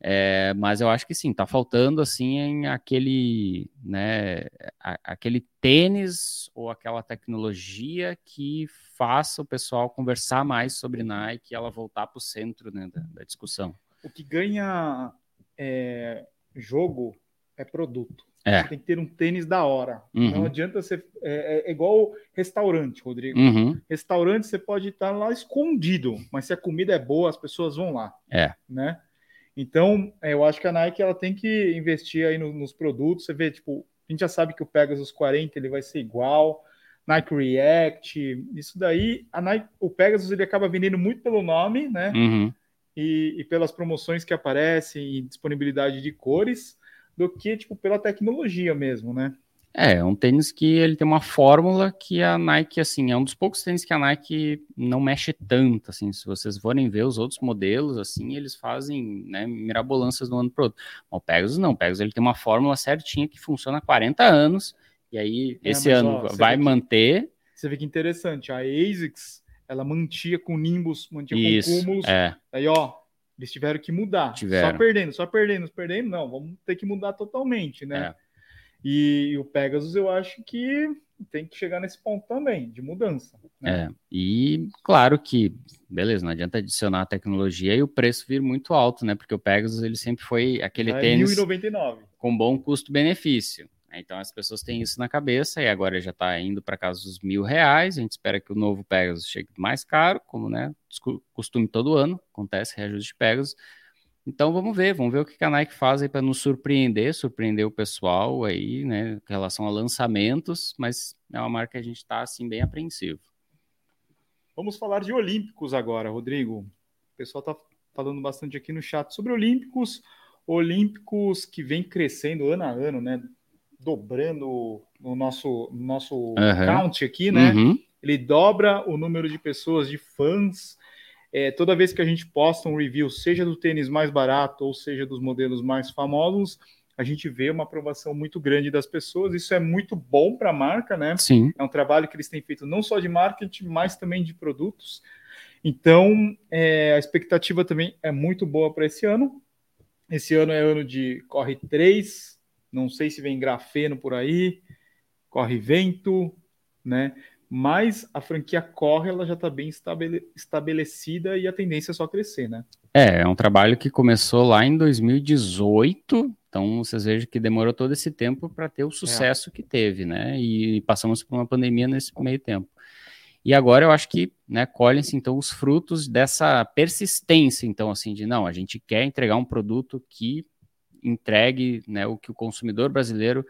É, mas eu acho que sim, tá faltando assim aquele, né, a, aquele tênis ou aquela tecnologia que faça o pessoal conversar mais sobre Nike e ela voltar para o centro né, da, da, discussão. O que ganha é, jogo é produto. É. Você tem que ter um tênis da hora. Uhum. Não adianta ser. É, é, é, igual restaurante, Rodrigo. Uhum. Restaurante você pode estar lá escondido, mas se a comida é boa, as pessoas vão lá. É. Né? Então, é, eu acho que a Nike ela tem que investir aí no, nos produtos. Você vê, tipo, a gente já sabe que o Pegasus 40 ele vai ser igual, Nike React, isso daí, a Nike, o Pegasus ele acaba vendendo muito pelo nome, né? Uhum. E, e, pelas promoções que aparecem e disponibilidade de cores, do que tipo pela tecnologia mesmo, né? É, é um tênis que ele tem uma fórmula que a Nike, assim, é um dos poucos tênis que a Nike não mexe tanto, assim, se vocês forem ver os outros modelos, assim, eles fazem, né, mirabolâncias do ano pro outro. O Pegasus não, o Pegasus ele tem uma fórmula certinha que funciona há 40 anos, e aí é, esse ano ó, vai manter. Que, você vê que interessante, a ASICS, ela mantinha com Nimbus, mantinha Isso, com Cumulus, é. aí ó, eles tiveram que mudar, tiveram. só perdendo, só perdendo, perdendo, não, vamos ter que mudar totalmente, né? É. E, e, o Pegasus eu acho que tem que chegar nesse ponto também, de mudança. Né? É, e claro que, beleza, não adianta adicionar a tecnologia e o preço vir muito alto, né? Porque o Pegasus ele sempre foi aquele é tênis 1.099. com bom custo-benefício. Então as pessoas têm isso na cabeça e agora já está indo para casa dos mil reais. A gente espera que o novo Pegasus chegue mais caro, como né, costume todo ano, acontece reajuste de Pegasus. Então vamos ver, vamos ver o que a Nike faz aí para nos surpreender, surpreender o pessoal aí, né, em relação a lançamentos, mas é uma marca que a gente está assim bem apreensivo. Vamos falar de Olímpicos agora, Rodrigo. O pessoal está falando bastante aqui no chat sobre Olímpicos, Olímpicos que vem crescendo ano a ano, né? Dobrando o nosso, nosso uhum. count aqui, né? Uhum. Ele dobra o número de pessoas, de fãs é, toda vez que a gente posta um review, seja do tênis mais barato ou seja dos modelos mais famosos, a gente vê uma aprovação muito grande das pessoas. Isso é muito bom para a marca, né? Sim. É um trabalho que eles têm feito não só de marketing, mas também de produtos. Então, é, a expectativa também é muito boa para esse ano. Esse ano é ano de corre 3, não sei se vem grafeno por aí, corre vento, né? Mas a franquia corre, ela já está bem estabele estabelecida e a tendência é só crescer, né? É, é um trabalho que começou lá em 2018, então vocês vejam que demorou todo esse tempo para ter o sucesso é. que teve, né? E passamos por uma pandemia nesse meio tempo. E agora eu acho que, né, colhem-se então os frutos dessa persistência, então assim, de não, a gente quer entregar um produto que entregue, né, o que o consumidor brasileiro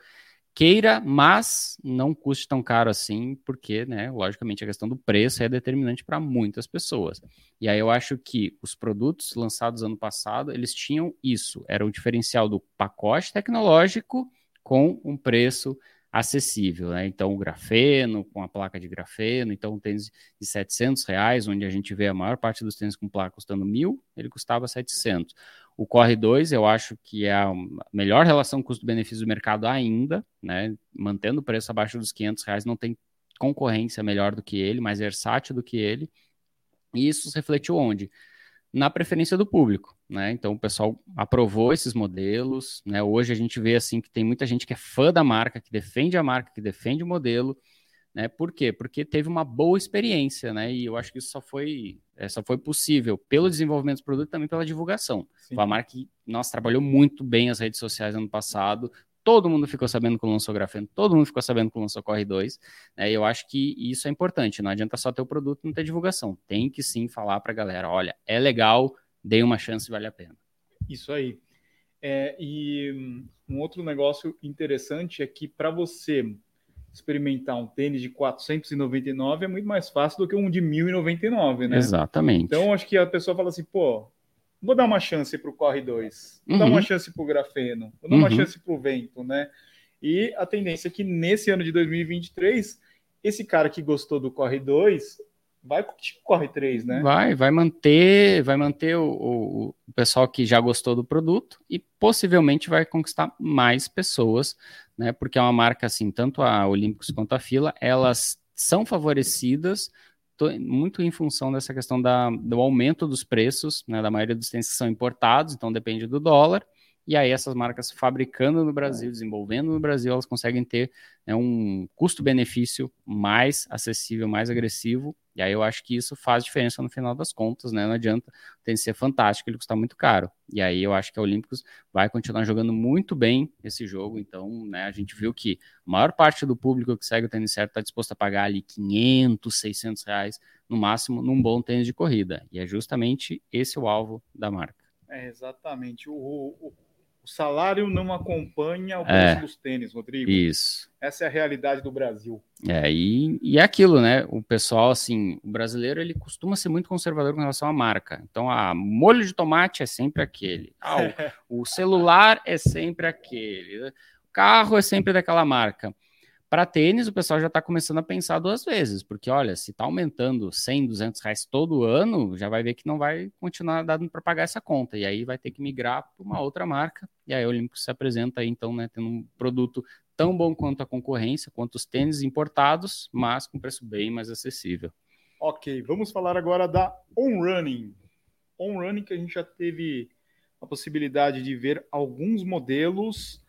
queira, mas não custe tão caro assim, porque, né, logicamente a questão do preço é determinante para muitas pessoas. E aí eu acho que os produtos lançados ano passado, eles tinham isso, era o diferencial do pacote tecnológico com um preço acessível, né? Então o grafeno com a placa de grafeno, então um tênis de 700 reais, onde a gente vê a maior parte dos tênis com placa custando mil, ele custava 700. O Corre 2, eu acho que é a melhor relação custo-benefício do mercado ainda, né? Mantendo o preço abaixo dos 500 reais, não tem concorrência melhor do que ele, mais versátil do que ele. E isso se refletiu onde? Na preferência do público, né? Então o pessoal aprovou esses modelos, né? Hoje a gente vê assim que tem muita gente que é fã da marca, que defende a marca, que defende o modelo, né? Por quê? Porque teve uma boa experiência, né? E eu acho que isso só foi, é, só foi possível pelo desenvolvimento do produto e também pela divulgação. Sim. Uma marca que, nossa, trabalhou muito bem as redes sociais ano passado. Todo mundo ficou sabendo que lançou grafeno, todo mundo ficou sabendo que lançou Corre 2. Né? E eu acho que isso é importante. Não adianta só ter o produto e não ter divulgação. Tem que sim falar para a galera: olha, é legal, dê uma chance, vale a pena. Isso aí. É, e um outro negócio interessante é que para você experimentar um tênis de 499 é muito mais fácil do que um de 1099, né? Exatamente. Então acho que a pessoa fala assim, pô, vou dar uma chance para o Corre 2, vou uhum. dar uma chance para o Grafeno, vou dar uma uhum. chance para o Vento, né? E a tendência é que nesse ano de 2023, esse cara que gostou do Corre 2 vai Corre 3, né? Vai, vai manter, vai manter o, o, o, pessoal que já gostou do produto e possivelmente vai conquistar mais pessoas, né? Porque é uma marca assim, tanto a Olímpicos quanto a Fila, elas são favorecidas muito em função dessa questão da, do aumento dos preços, né, da maioria dos tênis que são importados, então depende do dólar, e aí essas marcas fabricando no Brasil, desenvolvendo no Brasil, elas conseguem ter né, um custo-benefício mais acessível, mais agressivo. E aí eu acho que isso faz diferença no final das contas, né? Não adianta tem que ser fantástico, ele custar muito caro. E aí eu acho que a Olímpicos vai continuar jogando muito bem esse jogo. Então, né, a gente viu que a maior parte do público que segue o tênis certo está disposto a pagar ali 500, 600 reais no máximo num bom tênis de corrida. E é justamente esse o alvo da marca. É, exatamente. O, o, o salário não acompanha o preço é, dos tênis, Rodrigo. Isso. Essa é a realidade do Brasil. É, e, e é aquilo, né? O pessoal, assim, o brasileiro, ele costuma ser muito conservador com relação à marca. Então, a molho de tomate é sempre aquele. Ah, o, o celular é sempre aquele. O carro é sempre daquela marca. Para tênis, o pessoal já está começando a pensar duas vezes, porque olha, se está aumentando 100, 200 reais todo ano, já vai ver que não vai continuar dando para pagar essa conta, e aí vai ter que migrar para uma outra marca, e aí o Olímpico se apresenta aí, então, né, tendo um produto tão bom quanto a concorrência, quanto os tênis importados, mas com preço bem mais acessível. Ok, vamos falar agora da On Running. On Running que a gente já teve a possibilidade de ver alguns modelos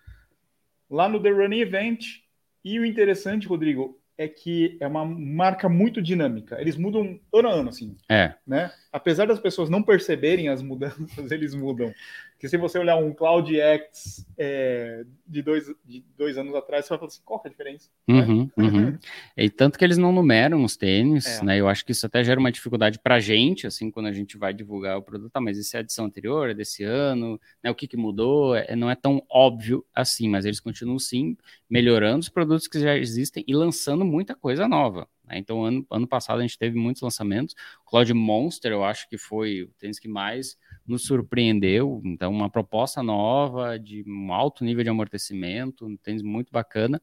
lá no The Running Event, e o interessante, Rodrigo, é que é uma marca muito dinâmica. Eles mudam ano a ano, assim. É. Né? Apesar das pessoas não perceberem as mudanças, eles mudam. Porque se você olhar um Cloud X é, de, dois, de dois anos atrás, você vai falar assim, qual é a diferença? Uhum, né? uhum. e tanto que eles não numeram os tênis, é. né? Eu acho que isso até gera uma dificuldade para a gente, assim, quando a gente vai divulgar o produto. Ah, mas essa é a edição anterior, é desse ano, né? O que, que mudou? É, não é tão óbvio assim, mas eles continuam, sim, melhorando os produtos que já existem e lançando muita coisa nova. Né? Então, ano, ano passado a gente teve muitos lançamentos. O Cloud Monster, eu acho que foi o tênis que mais nos surpreendeu. Então, uma proposta nova, de um alto nível de amortecimento, um tênis muito bacana.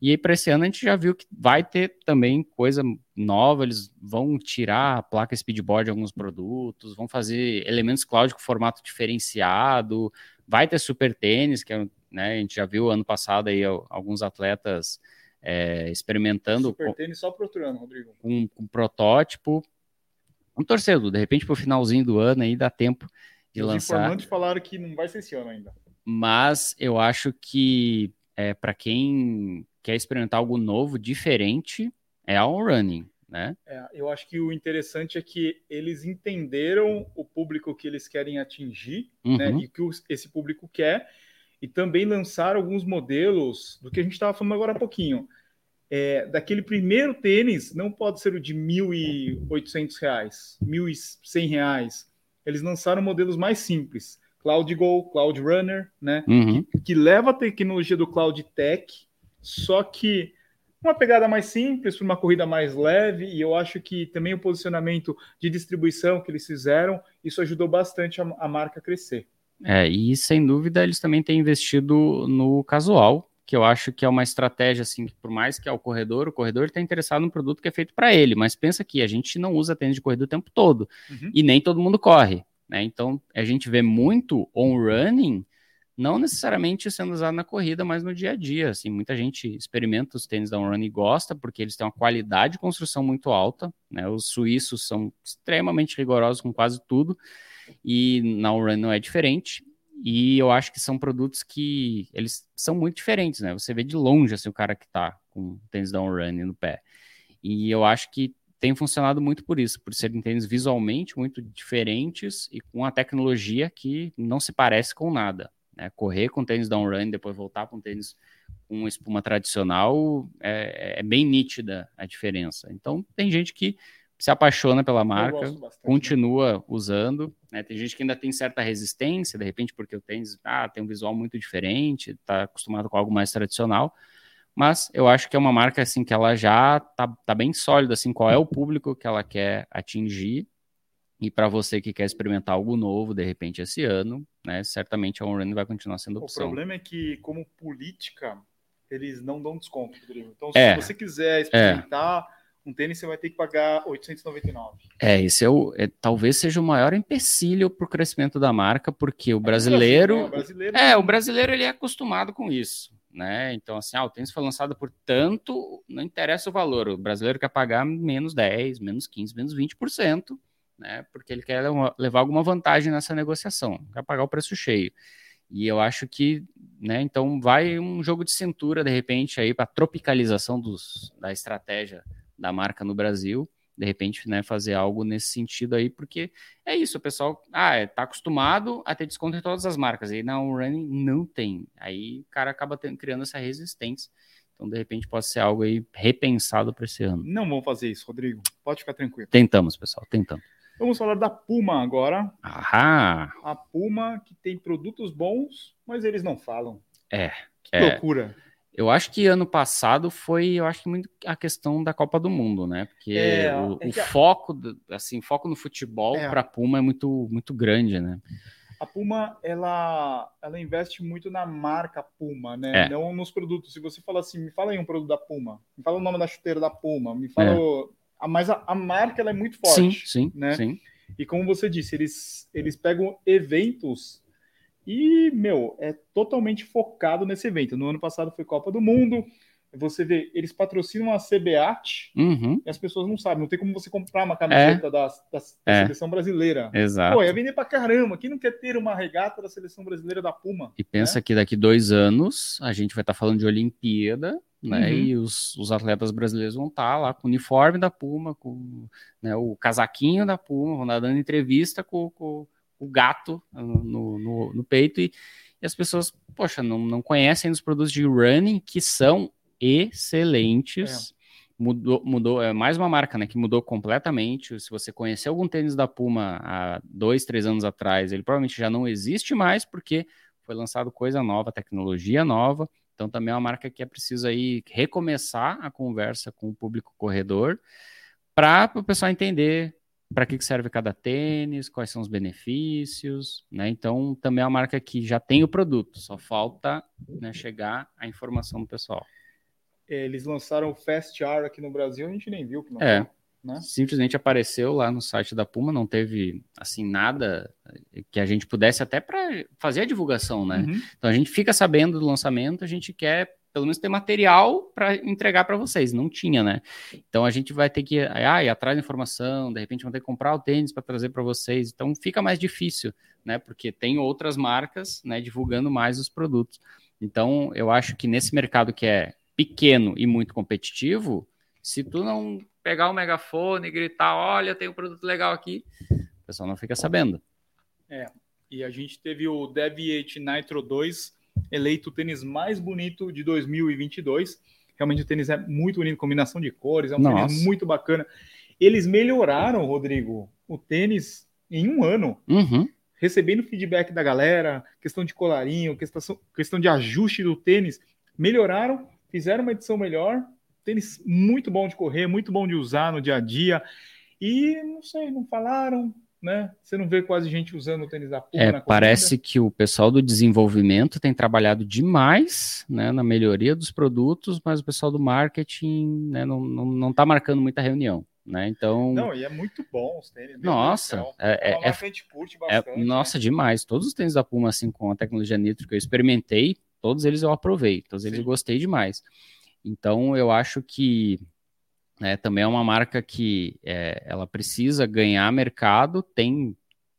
E aí, para esse ano, a gente já viu que vai ter também coisa nova. Eles vão tirar a placa speedboard de alguns produtos, vão fazer elementos cloud com formato diferenciado. Vai ter super tênis, que é, né, a gente já viu ano passado aí alguns atletas é, experimentando. Super tênis só para outro ano, Rodrigo. Um, um protótipo Vamos torcer, de repente para o finalzinho do ano aí dá tempo de Os lançar. Os informantes falaram que não vai ser esse ano ainda. Mas eu acho que é, para quem quer experimentar algo novo, diferente, é a on-running. Né? É, eu acho que o interessante é que eles entenderam o público que eles querem atingir uhum. né, e que esse público quer, e também lançaram alguns modelos do que a gente estava falando agora há pouquinho é, daquele primeiro tênis não pode ser o de R$ 1.800, R$ 1.100. Eles lançaram modelos mais simples, Cloud Go, Cloud Runner, né? Uhum. Que, que, leva a tecnologia do Cloud Tech, só que uma pegada mais simples, para uma corrida mais leve, e eu acho que também o posicionamento de distribuição que eles fizeram, isso ajudou bastante a, a marca a crescer. É, e sem dúvida eles também têm investido no casual, que eu acho que é uma estratégia assim, que por mais que é o corredor, o corredor está interessado no produto que é feito para ele, mas pensa que a gente não usa tênis de corrida o tempo todo uhum. e nem todo mundo corre, né? Então a gente vê muito on running, não necessariamente sendo usado na corrida, mas no dia a dia, assim, muita gente experimenta os tênis da on running e gosta porque eles têm uma qualidade de construção muito alta, né? Os suíços são extremamente rigorosos com quase tudo e na on running não é diferente. E eu acho que são produtos que eles são muito diferentes, né? Você vê de longe assim, o cara que tá com tênis down running no pé. E eu acho que tem funcionado muito por isso, por serem tênis visualmente muito diferentes e com a tecnologia que não se parece com nada. Né? Correr com tênis down run, depois voltar com tênis com espuma tradicional, é, é bem nítida a diferença. Então, tem gente que se apaixona pela marca, né? continua usando. Né? Tem gente que ainda tem certa resistência, de repente, porque o tênis ah, tem um visual muito diferente, está acostumado com algo mais tradicional. Mas eu acho que é uma marca assim que ela já tá, tá bem sólida, assim, qual é o público que ela quer atingir. E para você que quer experimentar algo novo, de repente, esse ano, né, certamente a on-running vai continuar sendo opção. O problema é que, como política, eles não dão desconto, Rodrigo. Então, é, se você quiser é. experimentar é. Um tênis, você vai ter que pagar 899. É, esse é o, é, talvez seja o maior empecilho para o crescimento da marca, porque o brasileiro, é, o brasileiro, é, o brasileiro ele é acostumado com isso. Né? Então, assim, ah, o tênis foi lançado por tanto, não interessa o valor, o brasileiro quer pagar menos 10, menos 15, menos 20%, né? Porque ele quer levar alguma vantagem nessa negociação, quer pagar o preço cheio. E eu acho que, né, então vai um jogo de cintura, de repente, aí para tropicalização dos, da estratégia da marca no Brasil, de repente, né, fazer algo nesse sentido aí, porque é isso, o pessoal, ah, é, tá acostumado a ter desconto em todas as marcas, aí na Running não tem, aí o cara acaba tendo, criando essa resistência, então, de repente, pode ser algo aí repensado para esse ano. Não vamos fazer isso, Rodrigo, pode ficar tranquilo. Tentamos, pessoal, tentamos. Vamos falar da Puma agora. Ahá. A Puma que tem produtos bons, mas eles não falam. É. Que é. loucura. Eu acho que ano passado foi, eu acho que muito a questão da Copa do Mundo, né? Porque é, o, é o foco, assim, foco no futebol é. para Puma é muito, muito grande, né? A Puma, ela, ela investe muito na marca Puma, né? É. Não nos produtos. Se você fala assim, me fala aí um produto da Puma, me fala o nome da chuteira da Puma, me fala é mas a, a marca ela é muito forte. Sim, sim, né? sim. E como você disse, eles, eles pegam eventos e, meu, é totalmente focado nesse evento. No ano passado foi Copa do Mundo. Você vê, eles patrocinam a CBAT uhum. e as pessoas não sabem. Não tem como você comprar uma camiseta é. da, da, da é. seleção brasileira. Exato. Pô, ia vender pra caramba. Quem não quer ter uma regata da seleção brasileira da Puma? E pensa né? que daqui dois anos a gente vai estar tá falando de Olimpíada né? Uhum. E os, os atletas brasileiros vão estar tá lá com o uniforme da Puma, com né, o casaquinho da Puma, vão estar dando entrevista com, com, com o gato no, no, no peito e, e, as pessoas, poxa, não, não conhecem os produtos de running que são excelentes. É. Mudou, mudou, é mais uma marca, né, que mudou completamente. Se você conheceu algum tênis da Puma há dois, três anos atrás, ele provavelmente já não existe mais porque foi lançado coisa nova, tecnologia nova, então também é uma marca que é preciso aí recomeçar a conversa com o público corredor para o pessoal entender para que serve cada tênis, quais são os benefícios, né? Então também é uma marca que já tem o produto, só falta né, chegar a informação do pessoal. Eles lançaram o Fast R aqui no Brasil, a gente nem viu que não é. Né? Simplesmente apareceu lá no site da Puma, não teve assim nada que a gente pudesse até para fazer a divulgação, né? Uhum. Então a gente fica sabendo do lançamento, a gente quer pelo menos ter material para entregar para vocês. Não tinha, né? Então a gente vai ter que ah, ir atrás da informação, de repente vão ter que comprar o tênis para trazer para vocês. Então fica mais difícil, né? Porque tem outras marcas, né, divulgando mais os produtos. Então eu acho que nesse mercado que é pequeno e muito competitivo, se tu não pegar o megafone e gritar: olha, tem um produto legal aqui, o pessoal não fica sabendo. É, e a gente teve o Deviate Nitro 2 eleito o tênis mais bonito de 2022. Realmente o tênis é muito bonito, combinação de cores, é um Nossa. tênis muito bacana. Eles melhoraram, Rodrigo, o tênis em um ano. Uhum. Recebendo feedback da galera, questão de colarinho, questão, questão de ajuste do tênis. Melhoraram, fizeram uma edição melhor tênis muito bom de correr, muito bom de usar no dia a dia. E não sei, não falaram, né? Você não vê quase gente usando o tênis da Puma. É, parece que o pessoal do desenvolvimento tem trabalhado demais né, na melhoria dos produtos, mas o pessoal do marketing né, não, não, não tá marcando muita reunião. Né? Então. Não, e é muito bom os tênis. Nossa, é, é, é, é, é nossa, né? demais. Todos os tênis da Puma, assim, com a tecnologia Nitro que eu experimentei, todos eles eu aprovei, todos Sim. eles eu gostei demais. Então, eu acho que né, também é uma marca que é, ela precisa ganhar mercado, tem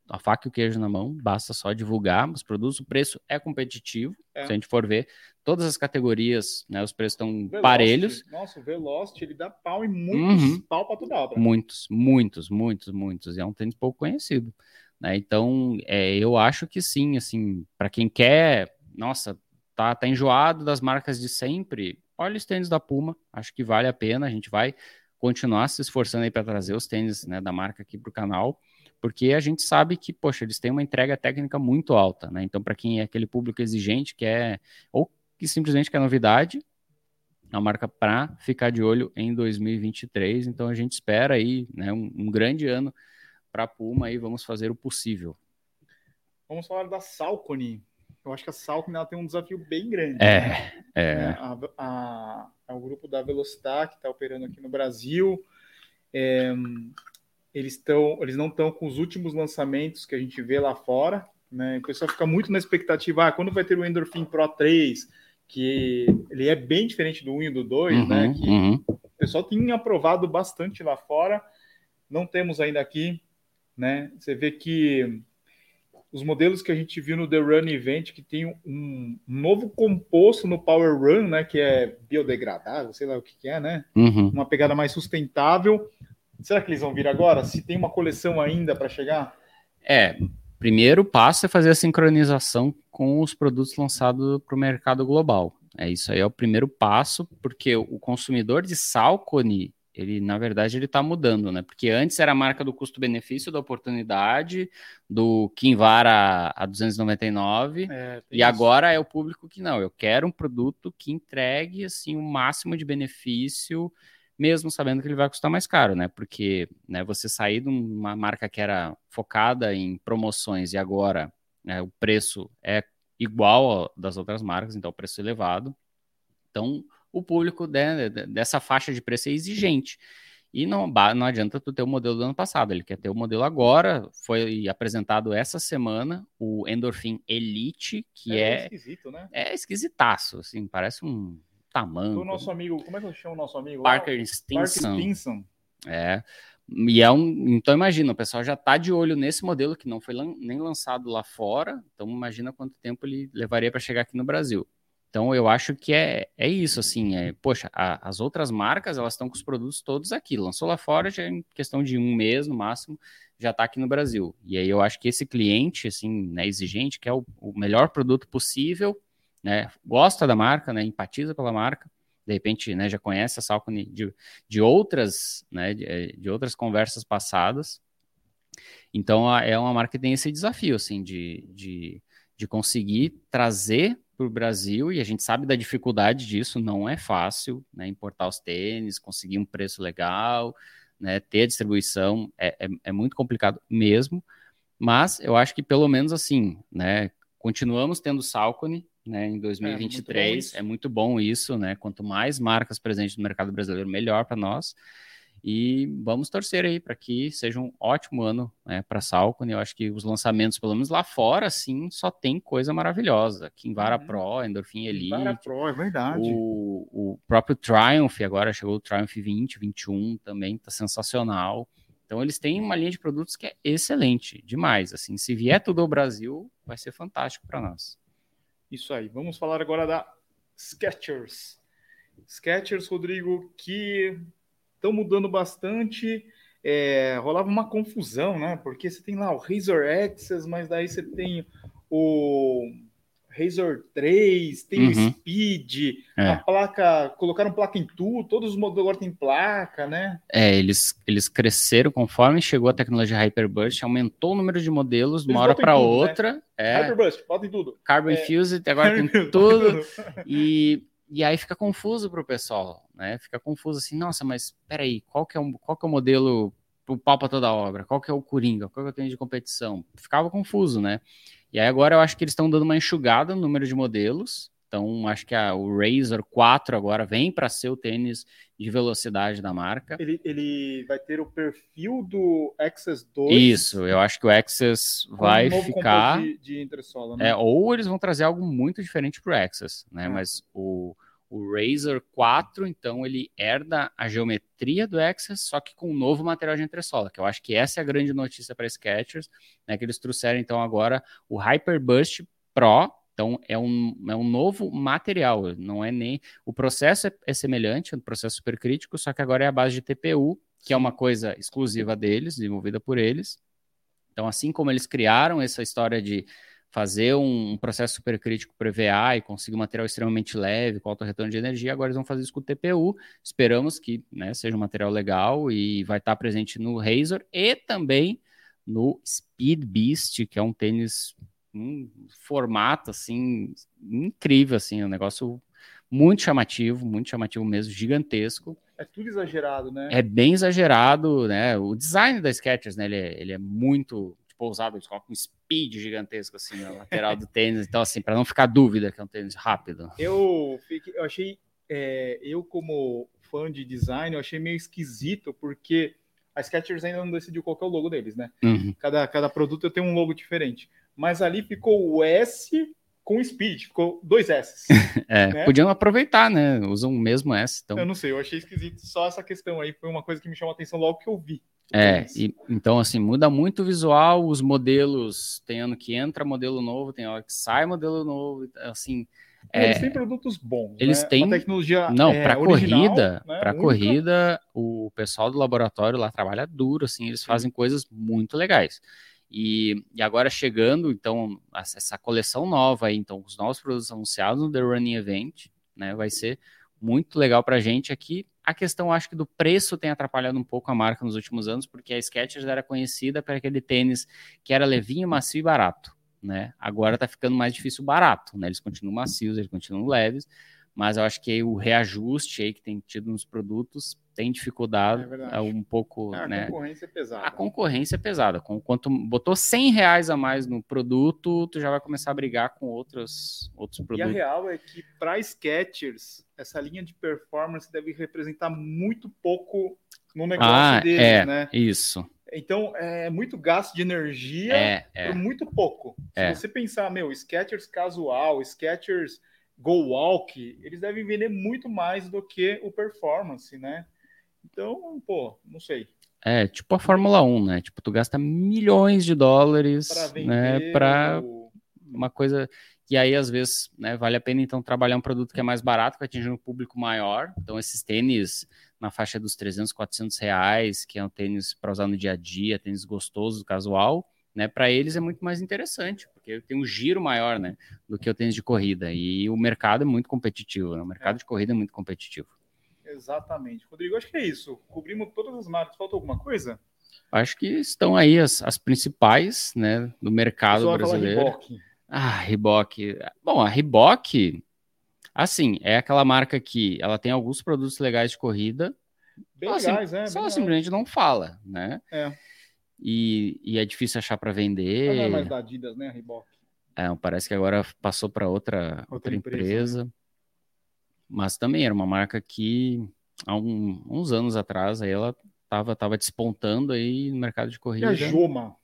a faca e o queijo na mão, basta só divulgar os produtos, o preço é competitivo, é. se a gente for ver, todas as categorias, né, os preços estão parelhos. Nossa, o Velocity, ele dá pau em muitos, uhum. pau para toda obra. Muitos, muitos, muitos, muitos, e é um tênis pouco conhecido. Né? Então, é, eu acho que sim, assim, para quem quer, nossa, tá, tá enjoado das marcas de sempre, olha os tênis da Puma, acho que vale a pena, a gente vai continuar se esforçando aí para trazer os tênis né, da marca aqui para o canal, porque a gente sabe que, poxa, eles têm uma entrega técnica muito alta, né? Então, para quem é aquele público exigente, que é, ou que simplesmente quer novidade, é uma marca para ficar de olho em 2023. Então, a gente espera aí né, um, um grande ano para Puma e vamos fazer o possível. Vamos falar da Salcone. Eu acho que a ela tem um desafio bem grande. É, né? é. Né? A, a, é o grupo da Velocitar que está operando aqui no Brasil. É, eles, tão, eles não estão com os últimos lançamentos que a gente vê lá fora. Né? O pessoal fica muito na expectativa, ah, quando vai ter o Endorphin Pro 3, que ele é bem diferente do 1 e do 2, uhum, né? Que uhum. o pessoal tem aprovado bastante lá fora. Não temos ainda aqui, né? Você vê que os modelos que a gente viu no The Run Event, que tem um, novo composto no Power Run, né? Que é biodegradável, sei lá o que, que é, né? Uhum. Uma pegada mais sustentável. Será que eles vão vir agora? Se tem uma coleção ainda para chegar? É, primeiro passo é fazer a sincronização com os produtos lançados para o mercado global. É isso aí é o primeiro passo, porque o consumidor de Salcone, ele na verdade ele está mudando, né? Porque antes era a marca do custo-benefício, da oportunidade, do Kinvara a 299, é, e isso. agora é o público que não, eu quero um produto que entregue assim o máximo de benefício mesmo sabendo que ele vai custar mais caro, né? Porque né, você sair de uma marca que era focada em promoções e agora né, o preço é igual ao das outras marcas, então o preço é elevado. Então, o público né, dessa faixa de preço é exigente. E não, não adianta tu ter o modelo do ano passado, ele quer ter o modelo agora. Foi apresentado essa semana o Endorphin Elite, que é. É esquisito, né? É esquisitaço, assim, parece um tamanho. O nosso amigo, como é que chama o nosso amigo? Parker Stinson. Parker Stinson. É. E é um. Então imagina, o pessoal já está de olho nesse modelo que não foi lan, nem lançado lá fora. Então imagina quanto tempo ele levaria para chegar aqui no Brasil. Então eu acho que é, é isso, assim, é, poxa, a, as outras marcas elas estão com os produtos todos aqui. Lançou lá fora, já é em questão de um mês no máximo, já está aqui no Brasil. E aí eu acho que esse cliente, assim, né, exigente, quer o, o melhor produto possível né, gosta da marca, né, empatiza pela marca, de repente, né, já conhece a Salcone de, de outras, né, de, eh, de, outras conversas passadas. Então, é uma marca que tem esse desafio, assim, de, de, de conseguir trazer para o Brasil, e a gente sabe da dificuldade disso, não é fácil, né, importar os tênis, conseguir um preço legal, né, ter a distribuição, é, é, é muito complicado mesmo, mas eu acho que pelo menos assim, né, continuamos tendo Salcone, né, em 2023. É muito, é muito, bom isso, né? Quanto mais marcas presentes no mercado brasileiro, melhor para nós. E vamos torcer aí para que seja um ótimo ano né, para a Salcone. Eu acho que os lançamentos, pelo menos lá fora, sim, só tem coisa maravilhosa. Kinvara uhum. Pro, Endorphin Elite. Kinvara Pro, é verdade. O, o próprio Triumph, agora chegou o Triumph 20, 21, também está sensacional. Então eles têm uma linha de produtos que é excelente, demais. Assim, se vier tudo ao Brasil, vai ser fantástico para nós. Isso aí. Vamos falar agora da Skechers. Skechers, Rodrigo, que estão mudando bastante. É, rolava uma confusão, né? Porque você tem lá o Razor Access, mas daí você tem o Razor 3, tem uhum. o Speed, é. a placa, colocaram placa em tudo, todos os modelos agora têm placa, né? É, eles, eles cresceram conforme chegou a tecnologia Hyperburst, aumentou o número de modelos de uma hora para né? outra. Né? É, Hyperburst, bota em tudo. Carbon é. Fused, agora tem tudo. e, e aí fica confuso para o pessoal, né? Fica confuso assim, nossa, mas peraí, qual que é o, qual que é o modelo o pau para toda obra? Qual que é o Coringa? Qual que eu tenho de competição? Ficava confuso, né? E aí agora eu acho que eles estão dando uma enxugada no número de modelos. Então, acho que a, o Razer 4 agora vem para ser o tênis de velocidade da marca. Ele, ele vai ter o perfil do Access 2. Isso, eu acho que o Access vai um ficar. De, de né? é, ou eles vão trazer algo muito diferente para o Access, né? É. Mas o, o Razer 4, então, ele herda a geometria do Access, só que com um novo material de entressola, que eu acho que essa é a grande notícia para Skechers, né, que eles trouxeram, então, agora o Hyperburst Pro, então é um, é um novo material, não é nem... O processo é, é semelhante, é um processo supercrítico, só que agora é a base de TPU, que é uma coisa exclusiva deles, desenvolvida por eles. Então, assim como eles criaram essa história de fazer um processo supercrítico para EVA e conseguir um material extremamente leve, com alto retorno de energia, agora eles vão fazer isso com o TPU. Esperamos que né, seja um material legal e vai estar presente no Razor e também no Speed Beast, que é um tênis um formato assim incrível assim, um negócio muito chamativo, muito chamativo mesmo, gigantesco. É tudo exagerado, né? É bem exagerado, né? O design da Skechers, né? Ele é, ele é muito tipo, ousado, eles colocam um speed gigantesco assim na lateral do tênis. Então, assim, para não ficar dúvida que é um tênis rápido. Eu, fiquei, eu achei, é, eu como fã de design, eu achei meio esquisito, porque a Skechers ainda não decidiu qual é o logo deles, né? Uhum. Cada, cada produto tem um logo diferente. Mas ali ficou o S com Speed, ficou dois S. é, né? podiam aproveitar, né? Usam o mesmo S. Então... Eu não sei, eu achei esquisito só essa questão aí, foi uma coisa que me chamou a atenção logo que eu vi. É, e, então assim, muda muito o visual, os modelos, tem ano que entra modelo novo, tem hora que sai modelo novo, assim... É, eles têm produtos bons. Eles né? têm. A tecnologia. Não, é, para corrida, né? para corrida, o pessoal do laboratório lá trabalha duro, assim, eles fazem coisas muito legais. E, e agora chegando, então, essa coleção nova aí, então, os novos produtos anunciados no The Running Event, né, vai ser muito legal para a gente aqui. A questão, acho que do preço tem atrapalhado um pouco a marca nos últimos anos, porque a Skechers era conhecida por aquele tênis que era levinho, macio e barato, né? Agora está ficando mais difícil barato, né? Eles continuam macios, eles continuam leves, mas eu acho que o reajuste aí que tem tido nos produtos tem dificuldade é um pouco, a né? Concorrência é pesada. A concorrência é pesada. Com quanto botou 100 reais a mais no produto, tu já vai começar a brigar com outros outros produtos. E a real é que para Skechers essa linha de performance deve representar muito pouco no negócio ah, deles, é, né? Isso. Então é muito gasto de energia é, é. por muito pouco. Se é. você pensar, meu, Skechers casual, Skechers Go Walk, eles devem vender muito mais do que o performance, né? Então, pô, não sei. É, tipo a Fórmula 1, né? Tipo, tu gasta milhões de dólares, pra né, para o... uma coisa e aí às vezes, né, vale a pena então trabalhar um produto que é mais barato, que atinge um público maior. Então esses tênis na faixa dos 300, 400 reais, que é um tênis para usar no dia a dia, tênis gostoso, casual, né, para eles é muito mais interessante, porque tem um giro maior, né, do que o tênis de corrida. E o mercado é muito competitivo, né? o mercado é. de corrida é muito competitivo. Exatamente. Rodrigo, acho que é isso. Cobrimos todas as marcas. Falta alguma coisa? Acho que estão aí as, as principais, né, do mercado brasileiro. Reebok. Ah, Reebok. Bom, a Reebok, assim, é aquela marca que ela tem alguns produtos legais de corrida. Bem legais, assim, é. Só simplesmente não fala, né? É. E, e é difícil achar para vender. Ah, não é mais da Adidas, né, Reebok? É, parece que agora passou para outra, outra, outra, empresa. empresa. Né? Mas também era uma marca que há um, uns anos atrás aí ela estava tava despontando aí no mercado de corrida. E a Joma?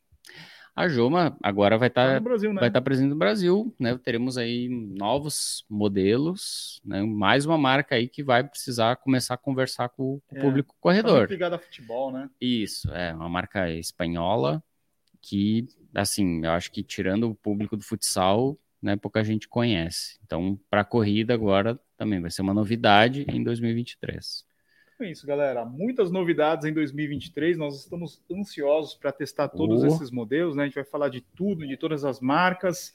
A Joma agora vai estar tá, tá né? vai estar tá presente no Brasil, né? Teremos aí novos modelos, né? Mais uma marca aí que vai precisar começar a conversar com, o é, público corredor. Tá ligado a futebol, né? Isso, é uma marca espanhola que, assim, eu acho que tirando o público do futsal, né, pouca gente conhece. Então, para a corrida agora também vai ser uma novidade em 2023. É isso, galera. Muitas novidades em 2023. Nós estamos ansiosos para testar todos oh. esses modelos. Né? A gente vai falar de tudo, de todas as marcas.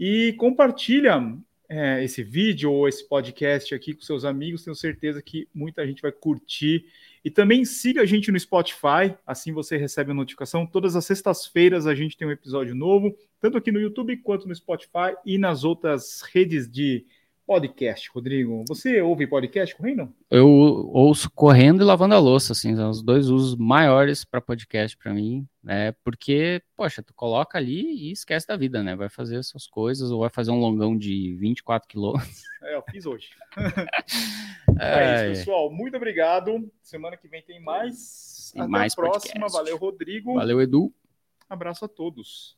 E compartilha é, esse vídeo ou esse podcast aqui com seus amigos. Tenho certeza que muita gente vai curtir. E também siga a gente no Spotify, assim você recebe a notificação. Todas as sextas-feiras a gente tem um episódio novo, tanto aqui no YouTube quanto no Spotify e nas outras redes de podcast, Rodrigo? Você ouve podcast correndo? Eu ouço correndo e lavando a louça, assim, são os dois usos maiores para podcast para mim, né? Porque, poxa, tu coloca ali e esquece da vida, né? Vai fazer suas coisas ou vai fazer um longão de 24 quilômetros. É, eu fiz hoje. é, isso, pessoal. Muito obrigado. Semana que vem tem mais. Tem Até mais a próxima. Podcast. Valeu, Rodrigo. Valeu, Edu. Abraço a todos.